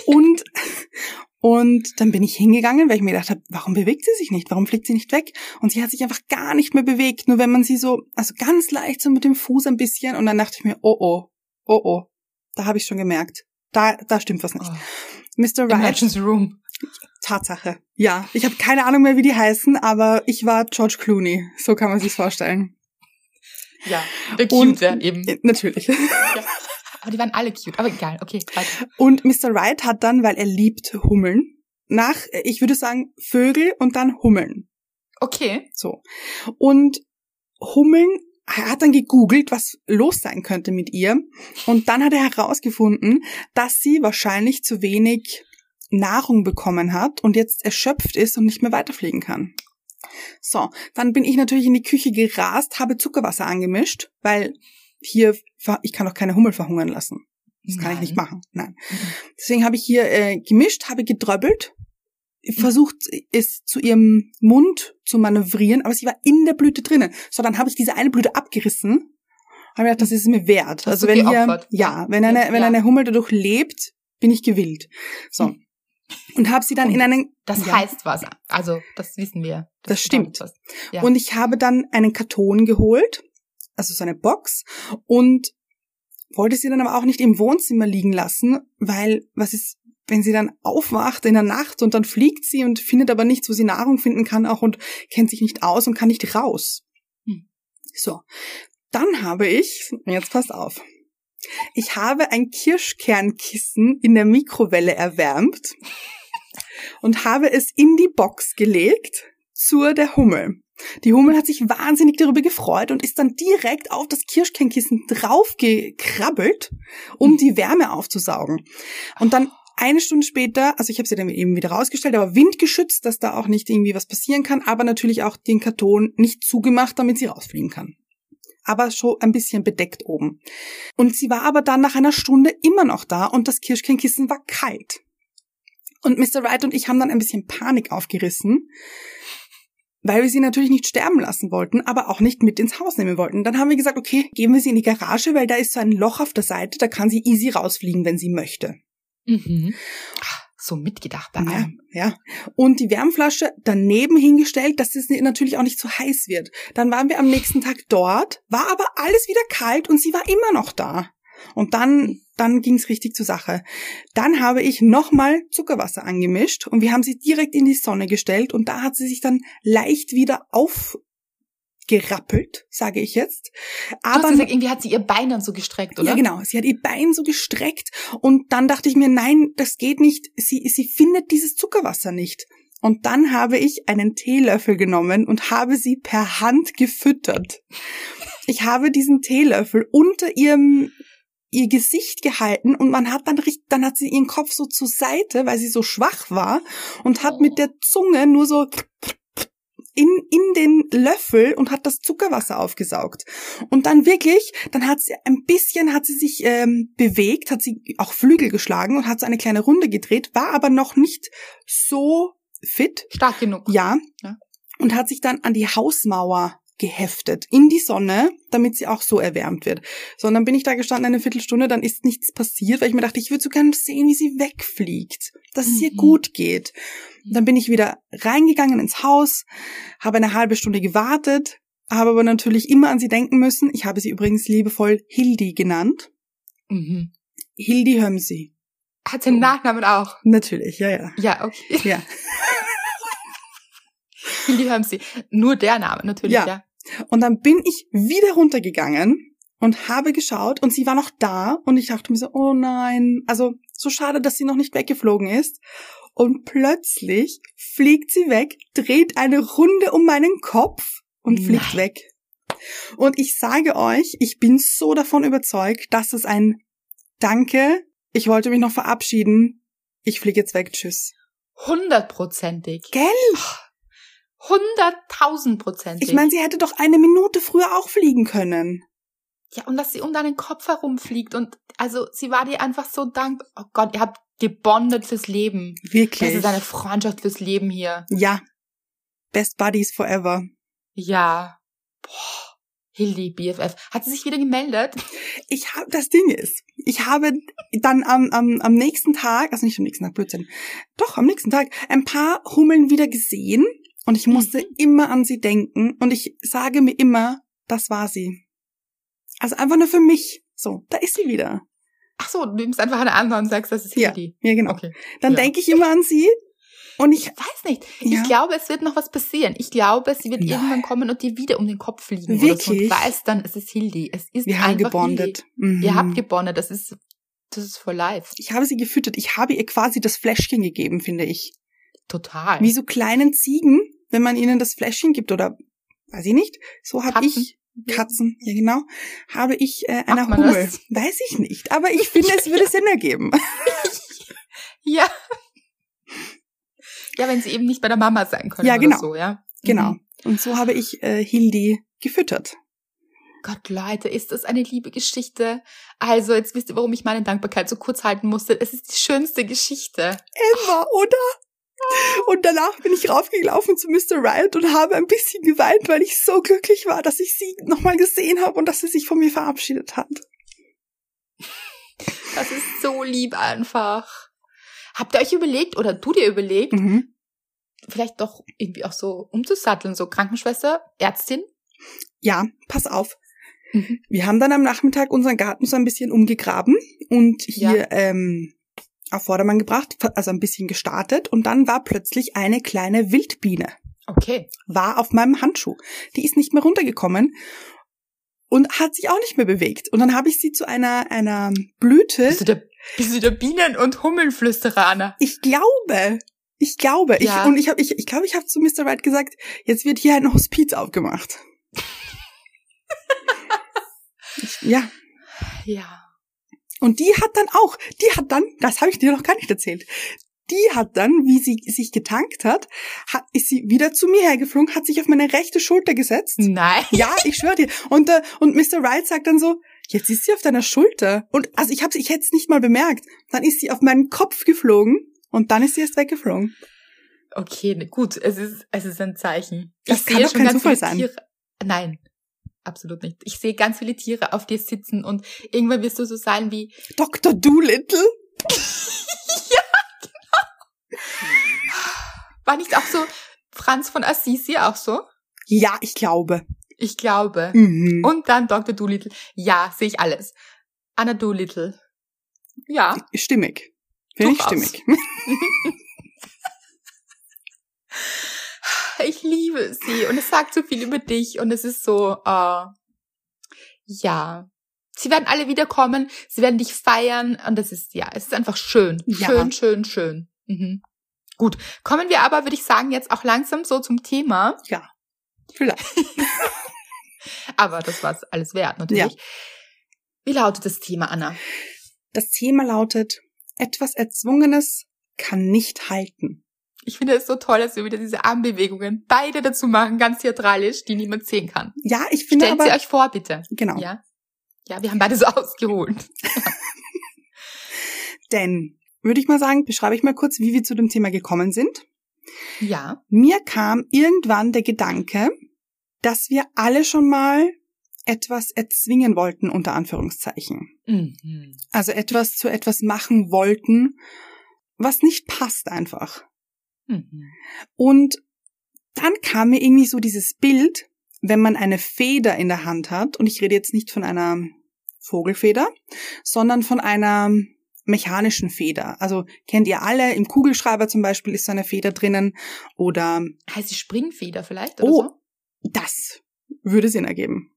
Speaker 1: Und, und dann bin ich hingegangen, weil ich mir gedacht habe, warum bewegt sie sich nicht? Warum fliegt sie nicht weg? Und sie hat sich einfach gar nicht mehr bewegt, nur wenn man sie so, also ganz leicht so mit dem Fuß ein bisschen und dann dachte ich mir, oh oh, oh oh, da habe ich schon gemerkt. Da, da stimmt was nicht.
Speaker 2: Oh,
Speaker 1: Mr. Wright,
Speaker 2: Room.
Speaker 1: Tatsache. Ja, ich habe keine Ahnung mehr, wie die heißen, aber ich war George Clooney. So kann man sich's vorstellen.
Speaker 2: Ja, der
Speaker 1: Und-
Speaker 2: Cute eben.
Speaker 1: Äh, Natürlich.
Speaker 2: Aber die waren alle cute. Aber egal, okay, weiter.
Speaker 1: Und Mr. Wright hat dann, weil er liebt Hummeln, nach, ich würde sagen, Vögel und dann Hummeln.
Speaker 2: Okay.
Speaker 1: So. Und Hummeln, er hat dann gegoogelt, was los sein könnte mit ihr. Und dann hat er herausgefunden, dass sie wahrscheinlich zu wenig Nahrung bekommen hat und jetzt erschöpft ist und nicht mehr weiterfliegen kann. So, dann bin ich natürlich in die Küche gerast, habe Zuckerwasser angemischt, weil hier, ich kann doch keine Hummel verhungern lassen. Das kann ich nicht
Speaker 2: Nein.
Speaker 1: machen. Nein.
Speaker 2: Mhm.
Speaker 1: Deswegen habe ich hier äh, gemischt, habe gedröbbelt, versucht es zu ihrem Mund zu manövrieren, aber sie war in der Blüte drinnen. So, dann habe ich diese eine Blüte abgerissen. Habe gedacht, das ist mir wert. Also wenn
Speaker 2: geopfert?
Speaker 1: ja, wenn eine, wenn
Speaker 2: Ja.
Speaker 1: eine Hummel dadurch lebt, bin ich gewillt. So.
Speaker 2: Hm.
Speaker 1: Und habe sie dann
Speaker 2: Und
Speaker 1: in einen,
Speaker 2: Das
Speaker 1: ja.
Speaker 2: heißt was. Also, das wissen wir.
Speaker 1: Das stimmt.
Speaker 2: bedeutet Was. Ja.
Speaker 1: Und ich habe dann einen Karton geholt, also so eine Box, und wollte sie dann aber auch nicht im Wohnzimmer liegen lassen, weil was ist, wenn sie dann aufwacht in der Nacht und dann fliegt sie und findet aber nichts, wo sie Nahrung finden kann auch und kennt sich nicht aus und kann nicht raus.
Speaker 2: Hm.
Speaker 1: So. Dann habe ich, jetzt passt auf. Ich habe ein Kirschkernkissen in der Mikrowelle erwärmt und habe es in die Box gelegt zur der Hummel. Die Hummel hat sich wahnsinnig darüber gefreut und ist dann direkt auf das Kirschkernkissen draufgekrabbelt, um die Wärme aufzusaugen. Und dann eine Stunde später, also ich habe sie dann eben wieder rausgestellt, aber windgeschützt, dass da auch nicht irgendwie was passieren kann, aber natürlich auch den Karton nicht zugemacht, damit sie rausfliegen kann. Aber schon ein bisschen bedeckt oben. Und sie war aber dann nach einer Stunde immer noch da und das Kirschkernkissen war kalt. Und Mr. Wright und ich haben dann ein bisschen Panik aufgerissen, weil wir sie natürlich nicht sterben lassen wollten, aber auch nicht mit ins Haus nehmen wollten. Dann haben wir gesagt, okay, geben wir sie in die Garage, weil da ist so ein Loch auf der Seite, da kann sie easy rausfliegen, wenn sie möchte.
Speaker 2: Mhm. Ach, so mitgedacht bei
Speaker 1: Ja,
Speaker 2: allem.
Speaker 1: ja. Und die Wärmflasche daneben hingestellt, dass es natürlich auch nicht zu heiß wird. Dann waren wir am nächsten Tag dort, war aber alles wieder kalt und sie war immer noch da. Und dann, dann ging's richtig zur Sache. Dann habe ich nochmal Zuckerwasser angemischt und wir haben sie direkt in die Sonne gestellt und da hat sie sich dann leicht wieder aufgerappelt, sage ich jetzt. Aber
Speaker 2: gesagt, irgendwie hat sie ihr Bein dann so gestreckt, oder?
Speaker 1: ja, genau. Sie hat ihr Bein so gestreckt und dann dachte ich mir, nein, das geht nicht. Sie, sie findet dieses Zuckerwasser nicht. Und dann habe ich einen Teelöffel genommen und habe sie per Hand gefüttert. Ich habe diesen Teelöffel unter ihrem ihr Gesicht gehalten und man hat dann richtig, dann hat sie ihren Kopf so zur Seite, weil sie so schwach war und hat mit der Zunge nur so in, in den Löffel und hat das Zuckerwasser aufgesaugt. Und dann wirklich, dann hat sie ein bisschen, hat sie sich ähm, bewegt, hat sie auch Flügel geschlagen und hat so eine kleine Runde gedreht, war aber noch nicht so fit,
Speaker 2: Stark genug.
Speaker 1: ja,
Speaker 2: Ja.
Speaker 1: und hat sich dann an die Hausmauer geheftet, in die Sonne, damit sie auch so erwärmt wird. So, und dann bin ich da gestanden eine Viertelstunde, dann ist nichts passiert, weil ich mir dachte, ich würde so gerne sehen, wie sie wegfliegt, dass es ihr
Speaker 2: Mhm.
Speaker 1: gut geht. Dann bin ich wieder reingegangen ins Haus, habe eine halbe Stunde gewartet, habe aber natürlich immer an sie denken müssen. Ich habe sie übrigens liebevoll Hildi genannt.
Speaker 2: Mhm.
Speaker 1: Hildi Hömsi.
Speaker 2: Hat sie den Nachnamen auch?
Speaker 1: Natürlich, ja, ja.
Speaker 2: Ja, okay.
Speaker 1: Ja.
Speaker 2: Die haben sie. Nur der Name, natürlich,
Speaker 1: Ja.
Speaker 2: ja.
Speaker 1: Und dann bin ich wieder runtergegangen und habe geschaut und sie war noch da und ich dachte mir so, oh nein, also so schade, dass sie noch nicht weggeflogen ist. Und plötzlich fliegt sie weg, dreht eine Runde um meinen Kopf und fliegt
Speaker 2: Nein.
Speaker 1: weg. Und ich sage euch, ich bin so davon überzeugt, dass es ein Danke, ich wollte mich noch verabschieden, ich fliege jetzt weg, tschüss.
Speaker 2: Hundertprozentig.
Speaker 1: Gell?
Speaker 2: Hunderttausendprozentig.
Speaker 1: Ich meine, sie hätte doch eine Minute früher auch fliegen können.
Speaker 2: ja, und dass sie um deinen Kopf herumfliegt und also sie war dir einfach so dankbar. Oh Gott, ihr habt gebondet fürs Leben.
Speaker 1: Wirklich.
Speaker 2: Das ist eine Freundschaft fürs Leben hier.
Speaker 1: Ja. Best Buddies forever.
Speaker 2: Ja. Boah. Hildi, BFF. Hat sie sich wieder gemeldet?
Speaker 1: Ich habe, das Ding ist, ich habe dann am, am, am nächsten Tag, also nicht am nächsten Tag, Blödsinn, doch am nächsten Tag, ein paar Hummeln wieder gesehen und ich musste
Speaker 2: Mhm.
Speaker 1: immer an sie denken und ich sage mir immer, das war sie. Also einfach nur für mich. So, da ist sie wieder.
Speaker 2: Ach so, du nimmst einfach eine andere und sagst, das ist
Speaker 1: Ja.
Speaker 2: Hildi.
Speaker 1: Ja, genau.
Speaker 2: Okay.
Speaker 1: Dann
Speaker 2: Ja.
Speaker 1: denke ich immer an sie und ich,
Speaker 2: Ich weiß nicht.
Speaker 1: Ja.
Speaker 2: Ich glaube, es wird noch was passieren. Ich glaube, sie wird
Speaker 1: Nein.
Speaker 2: irgendwann kommen und dir wieder um den Kopf fliegen. Oder so. Und
Speaker 1: Wirklich?
Speaker 2: weißt dann, es ist Hildi. Es ist
Speaker 1: wir haben gebondet. Mhm.
Speaker 2: Ihr habt gebondet. Das ist, das ist for life.
Speaker 1: ich habe sie gefüttert. Ich habe ihr quasi das Fläschchen gegeben, finde ich.
Speaker 2: Total.
Speaker 1: Wie so kleinen Ziegen, wenn man ihnen das Fläschchen gibt oder weiß ich nicht. So habe ich Katzen, ja genau, habe ich äh, einer Hummel.
Speaker 2: das?
Speaker 1: Weiß ich nicht, aber ich finde, es würde Sinn ergeben.
Speaker 2: Ja. Ja, wenn sie eben nicht bei der Mama sein können
Speaker 1: Ja,
Speaker 2: oder
Speaker 1: genau.
Speaker 2: so, ja.
Speaker 1: genau.
Speaker 2: Mhm.
Speaker 1: Und so habe ich äh, Hildi gefüttert.
Speaker 2: Gott, Leute, ist das eine liebe Geschichte? Also, jetzt wisst ihr, warum ich meine Dankbarkeit so kurz halten musste. Es ist die schönste Geschichte.
Speaker 1: Emma, oder? Und danach bin ich raufgelaufen zu Mr. Riot und habe ein bisschen geweint, weil ich so glücklich war, dass ich sie nochmal gesehen habe und dass sie sich von mir verabschiedet hat.
Speaker 2: Das ist so lieb einfach. Habt ihr euch überlegt oder du dir überlegt,
Speaker 1: Mhm.
Speaker 2: vielleicht doch irgendwie auch so umzusatteln, so Krankenschwester, Ärztin?
Speaker 1: Ja, pass auf.
Speaker 2: Mhm.
Speaker 1: Wir haben dann am Nachmittag unseren Garten so ein bisschen umgegraben und hier ähm, auf Vordermann gebracht, also ein bisschen gestartet und dann war plötzlich eine kleine Wildbiene,
Speaker 2: Okay.
Speaker 1: war auf meinem Handschuh. Die ist nicht mehr runtergekommen und hat sich auch nicht mehr bewegt. Und dann habe ich sie zu einer, einer Blüte,
Speaker 2: Bist du der, bist du der Bienen- und Hummelflüsterer, Anna?
Speaker 1: ich glaube, ich glaube,
Speaker 2: Ja.
Speaker 1: ich, und ich habe, ich, ich glaube, ich habe zu Mr. Wright gesagt, jetzt wird hier ein Hospiz aufgemacht. ich, ja,
Speaker 2: Ja.
Speaker 1: Und die hat dann auch, die hat dann, das habe ich dir noch gar nicht erzählt, die hat dann, wie sie sich getankt hat, hat ist sie wieder zu mir hergeflogen, hat sich auf meine rechte Schulter gesetzt.
Speaker 2: Nein.
Speaker 1: Ja, ich schwöre dir. Und, äh, und Mr. Wright sagt dann so, jetzt ist sie auf deiner Schulter. Und also ich habe ich hätte es nicht mal bemerkt. Dann ist sie auf meinen Kopf geflogen Und dann ist sie erst weggeflogen.
Speaker 2: Okay, ne, gut, es ist, es ist ein Zeichen.
Speaker 1: Das
Speaker 2: ich
Speaker 1: kann
Speaker 2: sehe
Speaker 1: doch
Speaker 2: schon
Speaker 1: kein
Speaker 2: ganz
Speaker 1: Zufall sein.
Speaker 2: Tiere. Nein, absolut nicht. Ich sehe ganz viele Tiere auf dir sitzen und irgendwann wirst du so sein wie,
Speaker 1: Dr. Doolittle?
Speaker 2: war nicht auch so Franz von Assisi auch so?
Speaker 1: Ja, ich glaube.
Speaker 2: Ich glaube.
Speaker 1: Mhm.
Speaker 2: Und dann Dr. Doolittle. Ja, sehe ich alles. Anna Doolittle. Ja.
Speaker 1: Stimmig. Finde ich stimmig.
Speaker 2: Ich liebe sie und es sagt so viel über dich und es ist so, äh, ja. Sie werden alle wiederkommen, sie werden dich feiern und es ist, ja, es ist einfach schön.
Speaker 1: Ja.
Speaker 2: Schön, schön, schön. Mhm. Gut. Kommen wir aber, würde ich sagen, jetzt auch langsam so zum Thema.
Speaker 1: Ja. Vielleicht.
Speaker 2: Aber das war es alles wert, natürlich. Wie lautet das Thema, Anna?
Speaker 1: Das Thema lautet, etwas Erzwungenes kann nicht halten.
Speaker 2: Ich finde es so toll, dass wir wieder diese Armbewegungen beide dazu machen, ganz theatralisch, die niemand sehen kann.
Speaker 1: Ja, ich finde
Speaker 2: Stellt
Speaker 1: aber,
Speaker 2: sie euch vor, bitte.
Speaker 1: genau,
Speaker 2: Ja. Ja, wir haben beide so ausgeholt.
Speaker 1: denn, würde ich mal sagen, beschreibe ich mal kurz, wie wir zu dem Thema gekommen sind.
Speaker 2: Ja.
Speaker 1: Mir kam irgendwann der Gedanke, dass wir alle schon mal etwas erzwingen wollten, unter Anführungszeichen.
Speaker 2: Mhm.
Speaker 1: Also etwas zu etwas machen wollten, was nicht passt einfach.
Speaker 2: Mhm.
Speaker 1: Und dann kam mir irgendwie so dieses Bild, wenn man eine Feder in der Hand hat, und ich rede jetzt nicht von einer Vogelfeder, sondern von einer mechanischen Feder. Also kennt ihr alle, im Kugelschreiber zum Beispiel ist so eine Feder drinnen oder
Speaker 2: Heißt die Springfeder vielleicht oder
Speaker 1: Oh.
Speaker 2: so?
Speaker 1: das würde Sinn ergeben.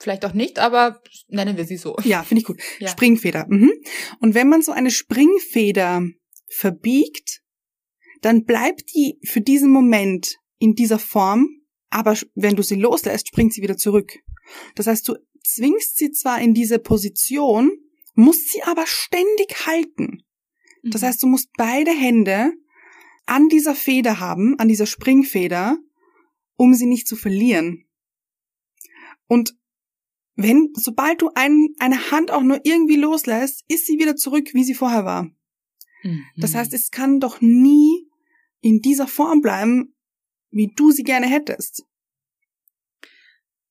Speaker 2: Vielleicht auch nicht, aber nennen wir sie so.
Speaker 1: Ja, finde ich gut.
Speaker 2: Ja.
Speaker 1: Springfeder. Mhm. Und wenn man so eine Springfeder verbiegt, dann bleibt die für diesen Moment in dieser Form, aber wenn du sie loslässt, springt sie wieder zurück. Das heißt, du zwingst sie zwar in diese Position, musst sie aber ständig halten. Das
Speaker 2: Mhm.
Speaker 1: heißt, du musst beide Hände an dieser Feder haben, an dieser Springfeder, um sie nicht zu verlieren. Und wenn, sobald du ein, eine Hand auch nur irgendwie loslässt, ist sie wieder zurück, wie sie vorher war.
Speaker 2: Mhm.
Speaker 1: Das heißt, es kann doch nie in dieser Form bleiben, wie du sie gerne hättest.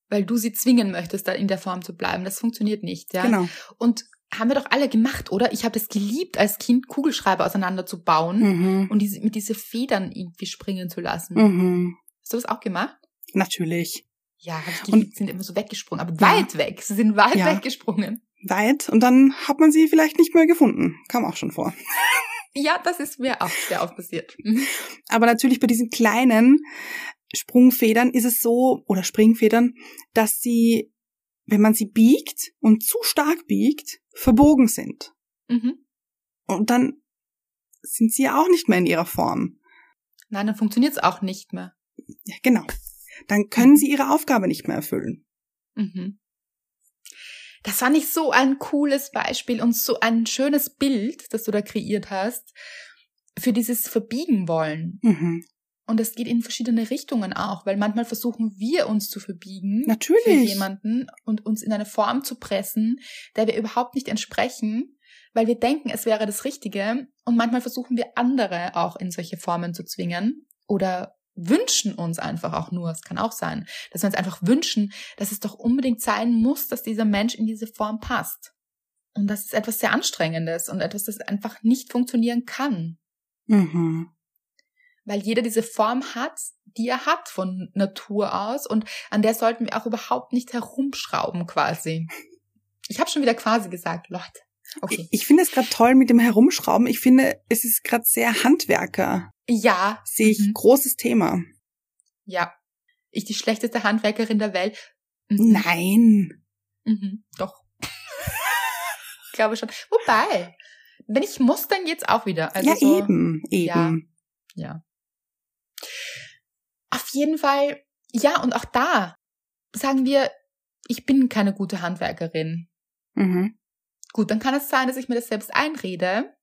Speaker 2: weil du sie zwingen möchtest, da in der Form zu bleiben. Das funktioniert nicht, ja.
Speaker 1: Genau.
Speaker 2: Und haben wir doch alle gemacht, oder? Ich habe das geliebt, als Kind Kugelschreiber auseinanderzubauen
Speaker 1: Mhm.
Speaker 2: und diese, mit diese Federn irgendwie springen zu lassen.
Speaker 1: Mhm.
Speaker 2: Hast du das auch gemacht?
Speaker 1: Natürlich.
Speaker 2: Ja, ich
Speaker 1: Und-
Speaker 2: sind immer so weggesprungen, aber
Speaker 1: Ja.
Speaker 2: weit weg. Sie sind weit
Speaker 1: Ja.
Speaker 2: weggesprungen.
Speaker 1: Weit. Und dann hat man sie vielleicht nicht mehr gefunden. Kam auch schon vor.
Speaker 2: Ja, das ist mir auch sehr oft passiert. Mhm.
Speaker 1: Aber natürlich bei diesen kleinen Sprungfedern ist es so, oder Springfedern, dass sie, wenn man sie biegt und zu stark biegt, verbogen sind.
Speaker 2: Mhm.
Speaker 1: Und dann sind sie ja auch nicht mehr in ihrer Form.
Speaker 2: Nein, dann funktioniert es auch nicht mehr.
Speaker 1: Ja, genau. Dann können sie ihre Aufgabe nicht mehr erfüllen.
Speaker 2: Mhm. Das fand ich so ein cooles Beispiel und so ein schönes Bild, das du da kreiert hast, für dieses Verbiegen wollen.
Speaker 1: Mhm.
Speaker 2: Und es geht in verschiedene Richtungen auch, weil manchmal versuchen wir uns zu verbiegen für
Speaker 1: Natürlich.
Speaker 2: jemanden und uns in eine Form zu pressen, der wir überhaupt nicht entsprechen, weil wir denken, es wäre das Richtige. Und manchmal versuchen wir andere auch in solche Formen zu zwingen oder wünschen uns einfach auch nur, es kann auch sein, dass wir uns einfach wünschen, dass es doch unbedingt sein muss, dass dieser Mensch in diese Form passt. Und das ist etwas sehr Anstrengendes und etwas, das einfach nicht funktionieren kann
Speaker 1: Mhm.
Speaker 2: weil jeder diese Form hat, die er hat von Natur aus und an der sollten wir auch überhaupt nicht herumschrauben quasi. Ich habe schon wieder quasi gesagt, Leute. Okay.
Speaker 1: Ich, ich finde es gerade toll mit dem Herumschrauben. Ich finde, es ist gerade sehr Handwerker.
Speaker 2: Ja,
Speaker 1: Sehe ich
Speaker 2: Mhm.
Speaker 1: großes Thema.
Speaker 2: ja. Ich die schlechteste Handwerkerin der Welt. Mhm.
Speaker 1: Nein.
Speaker 2: Mhm. Doch. ich glaube schon. Wobei, wenn ich muss, dann geht's auch wieder. Also
Speaker 1: ja,
Speaker 2: so,
Speaker 1: eben, eben.
Speaker 2: Ja. Auf jeden Fall, ja, und auch da sagen wir, ich bin keine gute Handwerkerin.
Speaker 1: Mhm.
Speaker 2: Gut, dann kann es sein, dass ich mir das selbst einrede.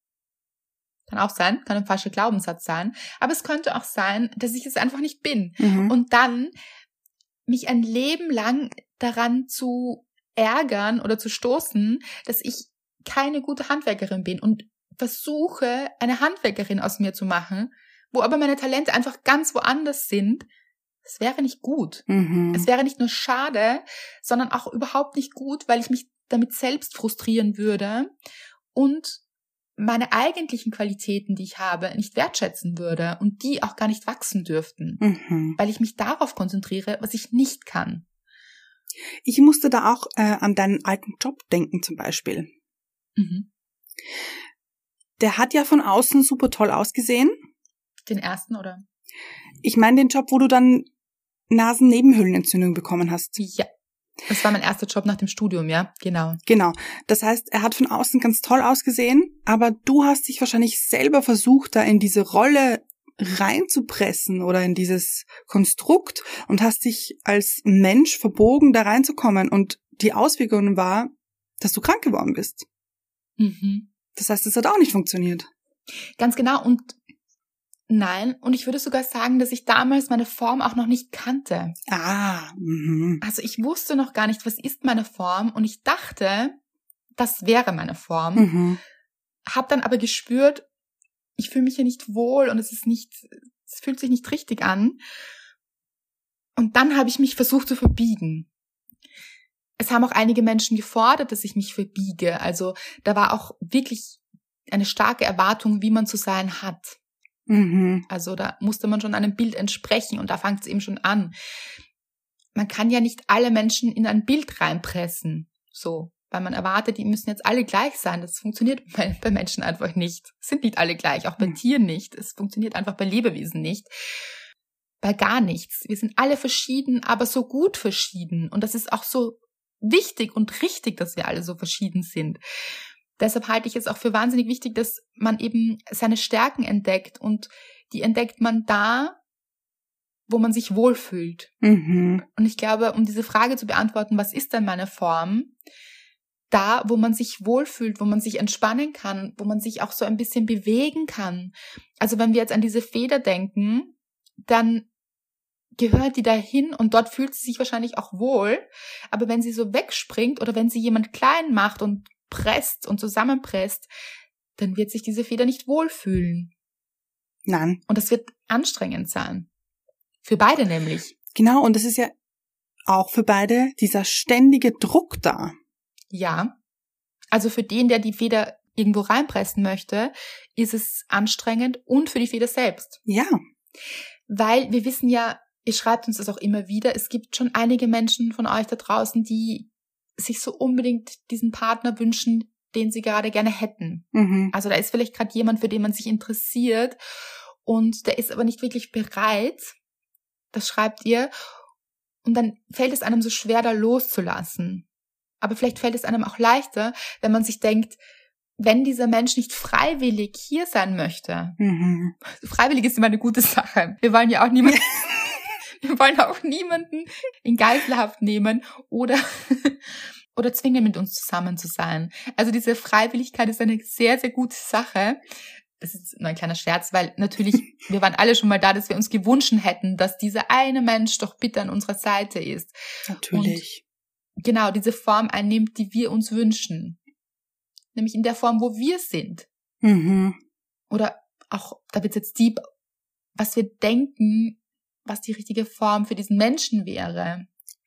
Speaker 2: Kann auch sein, kann ein falscher Glaubenssatz sein. Aber es könnte auch sein, dass ich es einfach nicht bin.
Speaker 1: Mhm.
Speaker 2: Und dann mich ein Leben lang daran zu ärgern oder zu stoßen, dass ich keine gute Handwerkerin bin. Und versuche, eine Handwerkerin aus mir zu machen, wo aber meine Talente einfach ganz woanders sind, es wäre nicht gut.
Speaker 1: Mhm.
Speaker 2: Es wäre nicht nur schade, sondern auch überhaupt nicht gut, weil ich mich damit selbst frustrieren würde und meine eigentlichen Qualitäten, die ich habe, nicht wertschätzen würde und die auch gar nicht wachsen dürften,
Speaker 1: Mhm.
Speaker 2: weil ich mich darauf konzentriere, was ich nicht kann.
Speaker 1: Ich musste da auch äh, an deinen alten Job denken zum Beispiel.
Speaker 2: Mhm.
Speaker 1: Der hat ja von außen super toll ausgesehen.
Speaker 2: Den ersten oder?
Speaker 1: Ich meine den Job, wo du dann Nasennebenhöhlenentzündung bekommen hast.
Speaker 2: Ja. Das war mein erster Job nach dem Studium, ja, genau.
Speaker 1: Genau. Das heißt, er hat von außen ganz toll ausgesehen, aber du hast dich wahrscheinlich selber versucht, da in diese Rolle reinzupressen oder in dieses Konstrukt und hast dich als Mensch verbogen, da reinzukommen. Und die Auswirkung war, dass du krank geworden bist.
Speaker 2: Mhm.
Speaker 1: Das heißt, es hat auch nicht funktioniert.
Speaker 2: Ganz genau. Und nein, und ich würde sogar sagen, dass ich damals meine Form auch noch nicht kannte.
Speaker 1: Ah, mhm.
Speaker 2: Also ich wusste noch gar nicht, was ist meine Form und ich dachte, das wäre meine Form.
Speaker 1: Mhm.
Speaker 2: Hab dann aber gespürt, ich fühle mich hier nicht wohl und es ist nicht, es fühlt sich nicht richtig an. Und dann habe ich mich versucht zu verbiegen. Es haben auch einige Menschen gefordert, dass ich mich verbiege. Also da war auch wirklich eine starke Erwartung, wie man zu sein hat.
Speaker 1: Mhm.
Speaker 2: Also da musste man schon einem Bild entsprechen und da fängt es eben schon an. Man kann ja nicht alle Menschen in ein Bild reinpressen, so, weil man erwartet, die müssen jetzt alle gleich sein. Das funktioniert bei, Menschen einfach nicht. Sind nicht alle gleich, auch bei
Speaker 1: Mhm.
Speaker 2: Tieren nicht. Es funktioniert einfach bei Lebewesen nicht. Bei gar nichts. Wir sind alle verschieden, aber so gut verschieden. Und das ist auch so wichtig und richtig, dass wir alle so verschieden sind. Deshalb halte ich es auch für wahnsinnig wichtig, dass man eben seine Stärken entdeckt und die entdeckt man da, wo man sich wohlfühlt.
Speaker 1: Mhm.
Speaker 2: Und ich glaube, um diese Frage zu beantworten, was ist denn meine Form? Da, wo man sich wohlfühlt, wo man sich entspannen kann, wo man sich auch so ein bisschen bewegen kann. Also wenn wir jetzt an diese Feder denken, dann gehört die dahin und dort fühlt sie sich wahrscheinlich auch wohl. Aber wenn sie so wegspringt oder wenn sie jemand klein macht und presst und zusammenpresst, dann wird sich diese Feder nicht wohlfühlen.
Speaker 1: Nein.
Speaker 2: Und das wird anstrengend sein. Für beide nämlich.
Speaker 1: Genau, und es ist ja auch für beide dieser ständige Druck da.
Speaker 2: Ja. Also für den, der die Feder irgendwo reinpressen möchte, ist es anstrengend und für die Feder selbst.
Speaker 1: Ja.
Speaker 2: Weil wir wissen ja, ihr schreibt uns das auch immer wieder, es gibt schon einige Menschen von euch da draußen, die sich so unbedingt diesen Partner wünschen, den sie gerade gerne hätten.
Speaker 1: Mhm.
Speaker 2: Also da ist vielleicht gerade jemand, für den man sich interessiert und der ist aber nicht wirklich bereit. Das schreibt ihr. Und dann fällt es einem so schwer, da loszulassen. Aber vielleicht fällt es einem auch leichter, wenn man sich denkt, wenn dieser Mensch nicht freiwillig hier sein möchte.
Speaker 1: Mhm.
Speaker 2: Freiwillig ist immer eine gute Sache. Wir wollen ja auch niemanden, wir wollen auch niemanden in Geiselhaft nehmen oder, oder zwingen, mit uns zusammen zu sein. Also diese Freiwilligkeit ist eine sehr, sehr gute Sache. Das ist nur ein kleiner Scherz, weil natürlich, wir waren alle schon mal da, dass wir uns gewünscht hätten, dass dieser eine Mensch doch bitte an unserer Seite ist.
Speaker 1: Natürlich.
Speaker 2: Genau, diese Form einnimmt, die wir uns wünschen. Nämlich in der Form, wo wir sind.
Speaker 1: Mhm.
Speaker 2: Oder auch, da wird's jetzt deep, was wir denken, was die richtige Form für diesen Menschen wäre.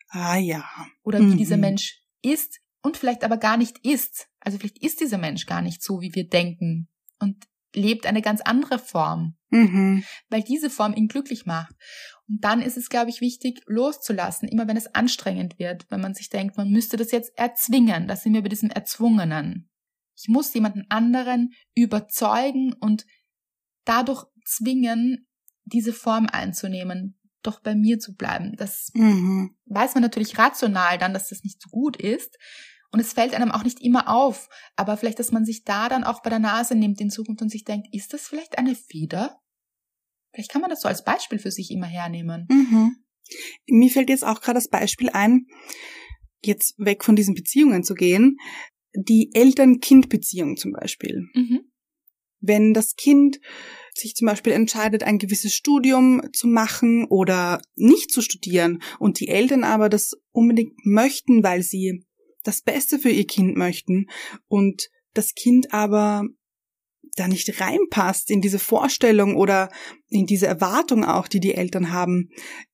Speaker 1: Ah ja.
Speaker 2: Oder wie
Speaker 1: Mhm.
Speaker 2: dieser Mensch ist und vielleicht aber gar nicht ist. Also vielleicht ist dieser Mensch gar nicht so, wie wir denken und lebt eine ganz andere Form,
Speaker 1: Mhm.
Speaker 2: weil diese Form ihn glücklich macht. Und dann ist es, glaube ich, wichtig, loszulassen, immer wenn es anstrengend wird, wenn man sich denkt, man müsste das jetzt erzwingen. Da sind wir bei diesem Erzwungenen. Ich muss jemanden anderen überzeugen und dadurch zwingen, diese Form einzunehmen, doch bei mir zu bleiben. Das
Speaker 1: Mhm.
Speaker 2: weiß man natürlich rational dann, dass das nicht so gut ist. Und es fällt einem auch nicht immer auf. Aber vielleicht, dass man sich da dann auch bei der Nase nimmt in Zukunft und sich denkt, ist das vielleicht eine Feder? Vielleicht kann man das so als Beispiel für sich immer hernehmen.
Speaker 1: Mhm. Mir fällt jetzt auch gerade das Beispiel ein, jetzt weg von diesen Beziehungen zu gehen, die Eltern-Kind-Beziehung zum Beispiel.
Speaker 2: Mhm.
Speaker 1: Wenn das Kind sich zum Beispiel entscheidet, ein gewisses Studium zu machen oder nicht zu studieren und die Eltern aber das unbedingt möchten, weil sie das Beste für ihr Kind möchten und das Kind aber da nicht reinpasst in diese Vorstellung oder in diese Erwartung auch, die die Eltern haben,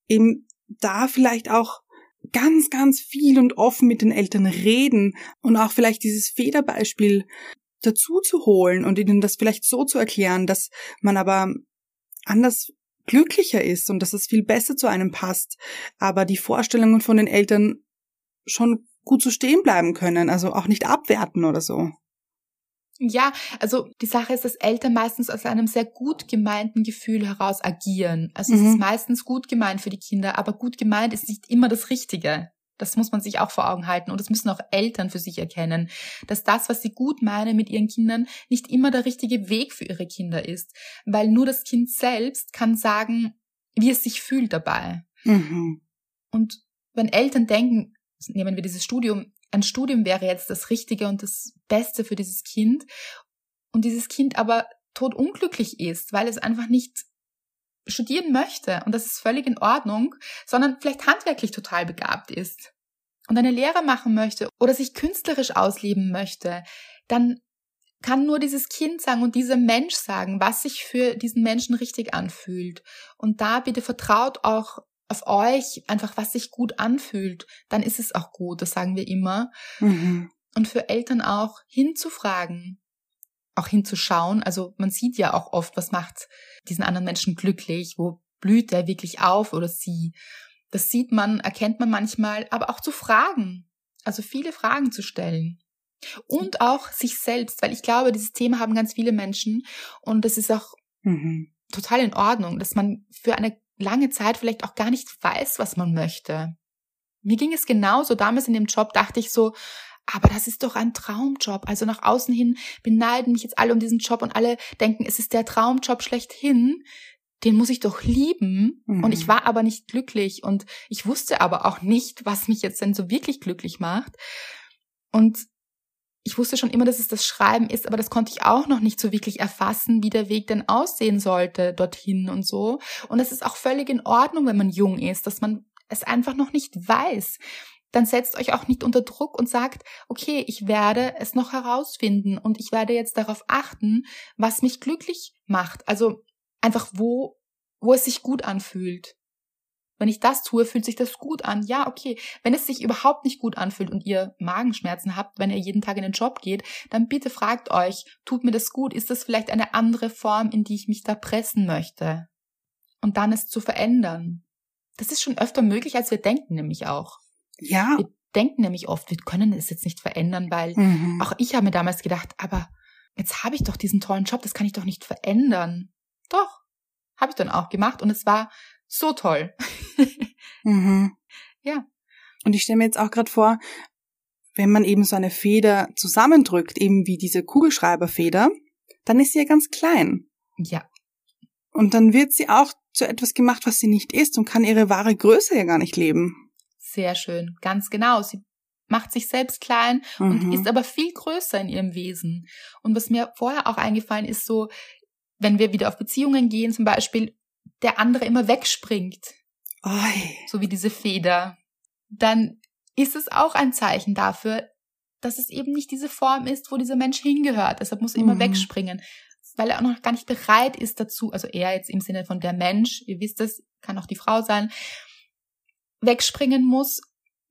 Speaker 1: eben da vielleicht auch ganz, ganz viel und offen mit den Eltern reden und auch vielleicht dieses Federbeispiel dazu zu holen und ihnen das vielleicht so zu erklären, dass man aber anders glücklicher ist und dass es viel besser zu einem passt, aber die Vorstellungen von den Eltern schon gut so stehen bleiben können, also auch nicht abwerten oder so.
Speaker 2: Ja, also die Sache ist, dass Eltern meistens aus einem sehr gut gemeinten Gefühl heraus agieren. Also mhm. es ist meistens gut gemeint für die Kinder, aber gut gemeint ist nicht immer das Richtige. Das muss man sich auch vor Augen halten und das müssen auch Eltern für sich erkennen, dass das, was sie gut meinen mit ihren Kindern, nicht immer der richtige Weg für ihre Kinder ist, weil nur das Kind selbst kann sagen, wie es sich fühlt dabei. Mhm. Und wenn Eltern denken, nehmen wir dieses Studium, ein Studium wäre jetzt das Richtige und das Beste für dieses Kind und dieses Kind aber totunglücklich ist, weil es einfach nicht studieren möchte und das ist völlig in Ordnung, sondern vielleicht handwerklich total begabt ist und eine Lehre machen möchte oder sich künstlerisch ausleben möchte, dann kann nur dieses Kind sagen und dieser Mensch sagen, was sich für diesen Menschen richtig anfühlt. Und da bitte vertraut auch auf euch, einfach was sich gut anfühlt, dann ist es auch gut, das sagen wir immer. Mhm. Und für Eltern auch hinzufragen, auch hinzuschauen. Also man sieht ja auch oft, was macht diesen anderen Menschen glücklich, wo blüht der wirklich auf oder sie. Das sieht man, erkennt man manchmal, aber auch zu fragen. Also viele Fragen zu stellen. Und auch sich selbst, weil ich glaube, dieses Thema haben ganz viele Menschen und das ist auch mhm. total in Ordnung, dass man für eine lange Zeit vielleicht auch gar nicht weiß, was man möchte. Mir ging es genauso. Damals in dem Job dachte ich so, aber das ist doch ein Traumjob. Also nach außen hin beneiden mich jetzt alle um diesen Job und alle denken, es ist der Traumjob schlechthin. Den muss ich doch lieben. Mhm. Und ich mhm. war aber nicht glücklich und ich wusste aber auch nicht, was mich jetzt denn so wirklich glücklich macht. Und ich wusste schon immer, dass es das Schreiben ist, aber das konnte ich auch noch nicht so wirklich erfassen, wie der Weg denn aussehen sollte dorthin und so. Und es ist auch völlig in Ordnung, wenn man jung ist, dass man es einfach noch nicht weiß. Dann setzt euch auch nicht unter Druck und sagt, okay, ich werde es noch herausfinden und ich werde jetzt darauf achten, was mich glücklich macht. Also einfach wo, wo es sich gut anfühlt. Wenn ich das tue, fühlt sich das gut an. Ja, okay. Wenn es sich überhaupt nicht gut anfühlt und ihr Magenschmerzen habt, wenn ihr jeden Tag in den Job geht, dann bitte fragt euch, tut mir das gut? Ist das vielleicht eine andere Form, in die ich mich da pressen möchte? Und dann es zu verändern. Das ist schon öfter möglich, als wir denken, nämlich auch.
Speaker 1: Ja.
Speaker 2: Wir denken nämlich oft, wir können es jetzt nicht verändern, weil mhm. auch ich habe mir damals gedacht, aber jetzt habe ich doch diesen tollen Job, das kann ich doch nicht verändern. Doch, habe ich dann auch gemacht und es war so toll.
Speaker 1: mhm.
Speaker 2: Ja.
Speaker 1: Und ich stelle mir jetzt auch gerade vor, wenn man eben so eine Feder zusammendrückt, eben wie diese Kugelschreiberfeder, dann ist sie ja ganz klein.
Speaker 2: Ja.
Speaker 1: Und dann wird sie auch zu etwas gemacht, was sie nicht ist und kann ihre wahre Größe ja gar nicht leben.
Speaker 2: Sehr schön, ganz genau. Sie macht sich selbst klein mhm. und ist aber viel größer in ihrem Wesen. Und was mir vorher auch eingefallen ist, so, wenn wir wieder auf Beziehungen gehen, zum Beispiel, der andere immer wegspringt.
Speaker 1: Oi.
Speaker 2: So wie diese Feder. Dann ist es auch ein Zeichen dafür, dass es eben nicht diese Form ist, wo dieser Mensch hingehört. Deshalb muss er immer mhm. wegspringen, weil er auch noch gar nicht bereit ist dazu. Also er jetzt im Sinne von der Mensch, ihr wisst es, kann auch die Frau sein, wegspringen muss,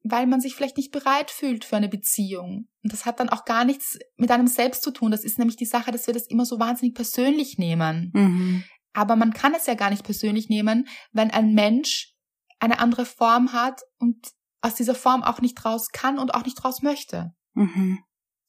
Speaker 2: weil man sich vielleicht nicht bereit fühlt für eine Beziehung. Und das hat dann auch gar nichts mit einem selbst zu tun. Das ist nämlich die Sache, dass wir das immer so wahnsinnig persönlich nehmen. Mhm. Aber man kann es ja gar nicht persönlich nehmen, wenn ein Mensch eine andere Form hat und aus dieser Form auch nicht raus kann und auch nicht raus möchte. Mhm.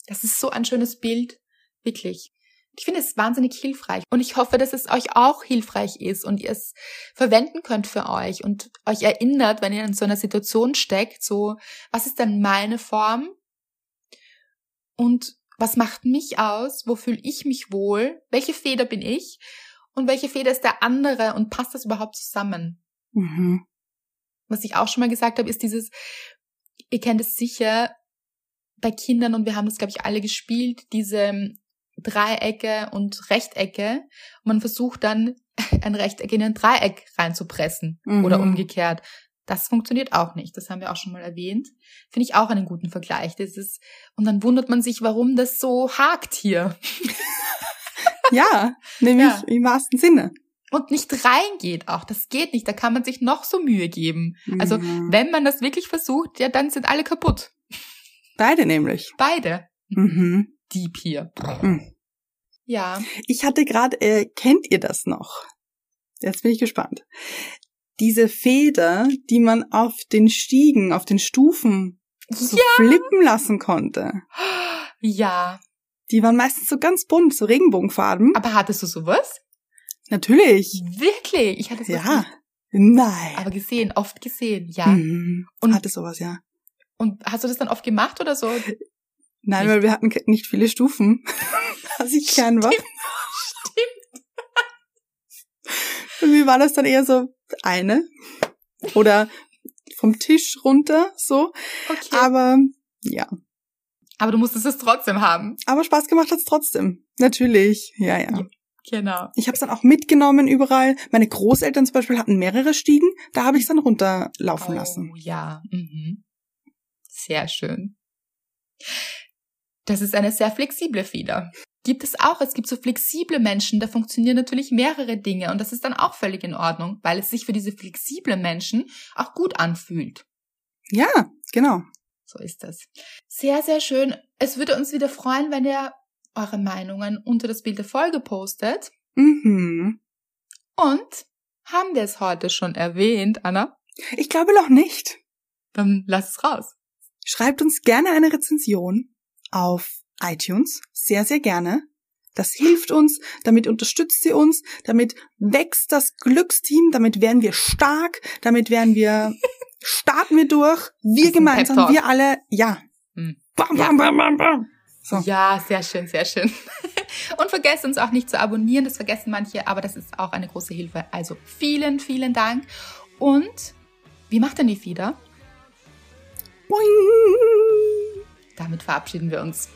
Speaker 2: Das ist so ein schönes Bild, wirklich. Ich finde es wahnsinnig hilfreich und ich hoffe, dass es euch auch hilfreich ist und ihr es verwenden könnt für euch und euch erinnert, wenn ihr in so einer Situation steckt, so, was ist denn meine Form? Und was macht mich aus? Wo fühle ich mich wohl? Welche Feder bin ich? und welche Feder ist der andere und passt das überhaupt zusammen? Mhm. Was ich auch schon mal gesagt habe, ist dieses, ihr kennt es sicher bei Kindern und wir haben das, glaube ich, alle gespielt, diese Dreiecke und Rechtecke. Und man versucht dann, ein Rechteck in ein Dreieck reinzupressen mhm. oder umgekehrt. Das funktioniert auch nicht. Das haben wir auch schon mal erwähnt. Finde ich auch einen guten Vergleich. Das ist, und dann wundert man sich, warum das so hakt hier.
Speaker 1: Ja, nämlich
Speaker 2: Ja.
Speaker 1: im wahrsten Sinne.
Speaker 2: Und nicht reingeht auch. Das geht nicht. Da kann man sich noch so Mühe geben. Also,
Speaker 1: Mhm.
Speaker 2: wenn man das wirklich versucht, ja, dann sind alle kaputt.
Speaker 1: Beide nämlich.
Speaker 2: Beide.
Speaker 1: Mhm.
Speaker 2: Dieb hier.
Speaker 1: Mhm.
Speaker 2: Ja.
Speaker 1: Ich hatte gerade, äh, kennt ihr das noch? Jetzt bin ich gespannt. Diese Feder, die man auf den Stiegen, auf den Stufen so
Speaker 2: Ja.
Speaker 1: flippen lassen konnte.
Speaker 2: Ja.
Speaker 1: Die waren meistens so ganz bunt, so Regenbogenfarben.
Speaker 2: Aber hattest du sowas?
Speaker 1: Natürlich.
Speaker 2: Wirklich? Ich hatte sowas
Speaker 1: Ja.
Speaker 2: nicht.
Speaker 1: Nein.
Speaker 2: Aber gesehen, oft gesehen, ja.
Speaker 1: Mhm.
Speaker 2: Und-
Speaker 1: Hatte sowas, ja.
Speaker 2: Und hast du das dann oft gemacht oder so?
Speaker 1: Nein,
Speaker 2: Nicht.
Speaker 1: weil wir hatten nicht viele Stufen. Was ich gern war.
Speaker 2: Stimmt.
Speaker 1: Und wie war das dann eher so eine? Oder vom Tisch runter, so.
Speaker 2: Okay.
Speaker 1: Aber ja.
Speaker 2: Aber du musstest es trotzdem haben.
Speaker 1: Aber Spaß gemacht hat's trotzdem. Natürlich. Ja, ja.
Speaker 2: Ja. Genau.
Speaker 1: Ich habe es dann auch mitgenommen überall. Meine Großeltern zum Beispiel hatten mehrere Stiegen. Da habe ich es dann runterlaufen lassen.
Speaker 2: Oh, ja. Mhm. Sehr schön. Das ist eine sehr flexible Feder. Gibt es auch. Es gibt so flexible Menschen, da funktionieren natürlich mehrere Dinge und das ist dann auch völlig in Ordnung, weil es sich für diese flexiblen Menschen auch gut anfühlt.
Speaker 1: Ja, genau.
Speaker 2: So ist das. Sehr, sehr schön. Es würde uns wieder freuen, wenn ihr eure Meinungen unter das Bild der Folge postet.
Speaker 1: Mhm.
Speaker 2: Und haben wir es heute schon erwähnt, Anna?
Speaker 1: Ich glaube noch nicht.
Speaker 2: Dann lass es raus.
Speaker 1: Schreibt uns gerne eine Rezension auf iTunes. Sehr, sehr gerne. Das hilft uns, damit unterstützt sie uns, damit wächst das Glücksteam, damit werden wir stark, damit werden wir, starten wir durch, wir gemeinsam, wir alle, ja.
Speaker 2: Hm.
Speaker 1: Bam,
Speaker 2: Ja.
Speaker 1: bam, bam, bam, bam. So.
Speaker 2: Ja, sehr schön, sehr schön. Und vergesst uns auch nicht zu abonnieren, das vergessen manche, aber das ist auch eine große Hilfe. Also vielen, vielen Dank. Und wie macht denn die Fieder?
Speaker 1: Boing.
Speaker 2: Damit verabschieden wir uns.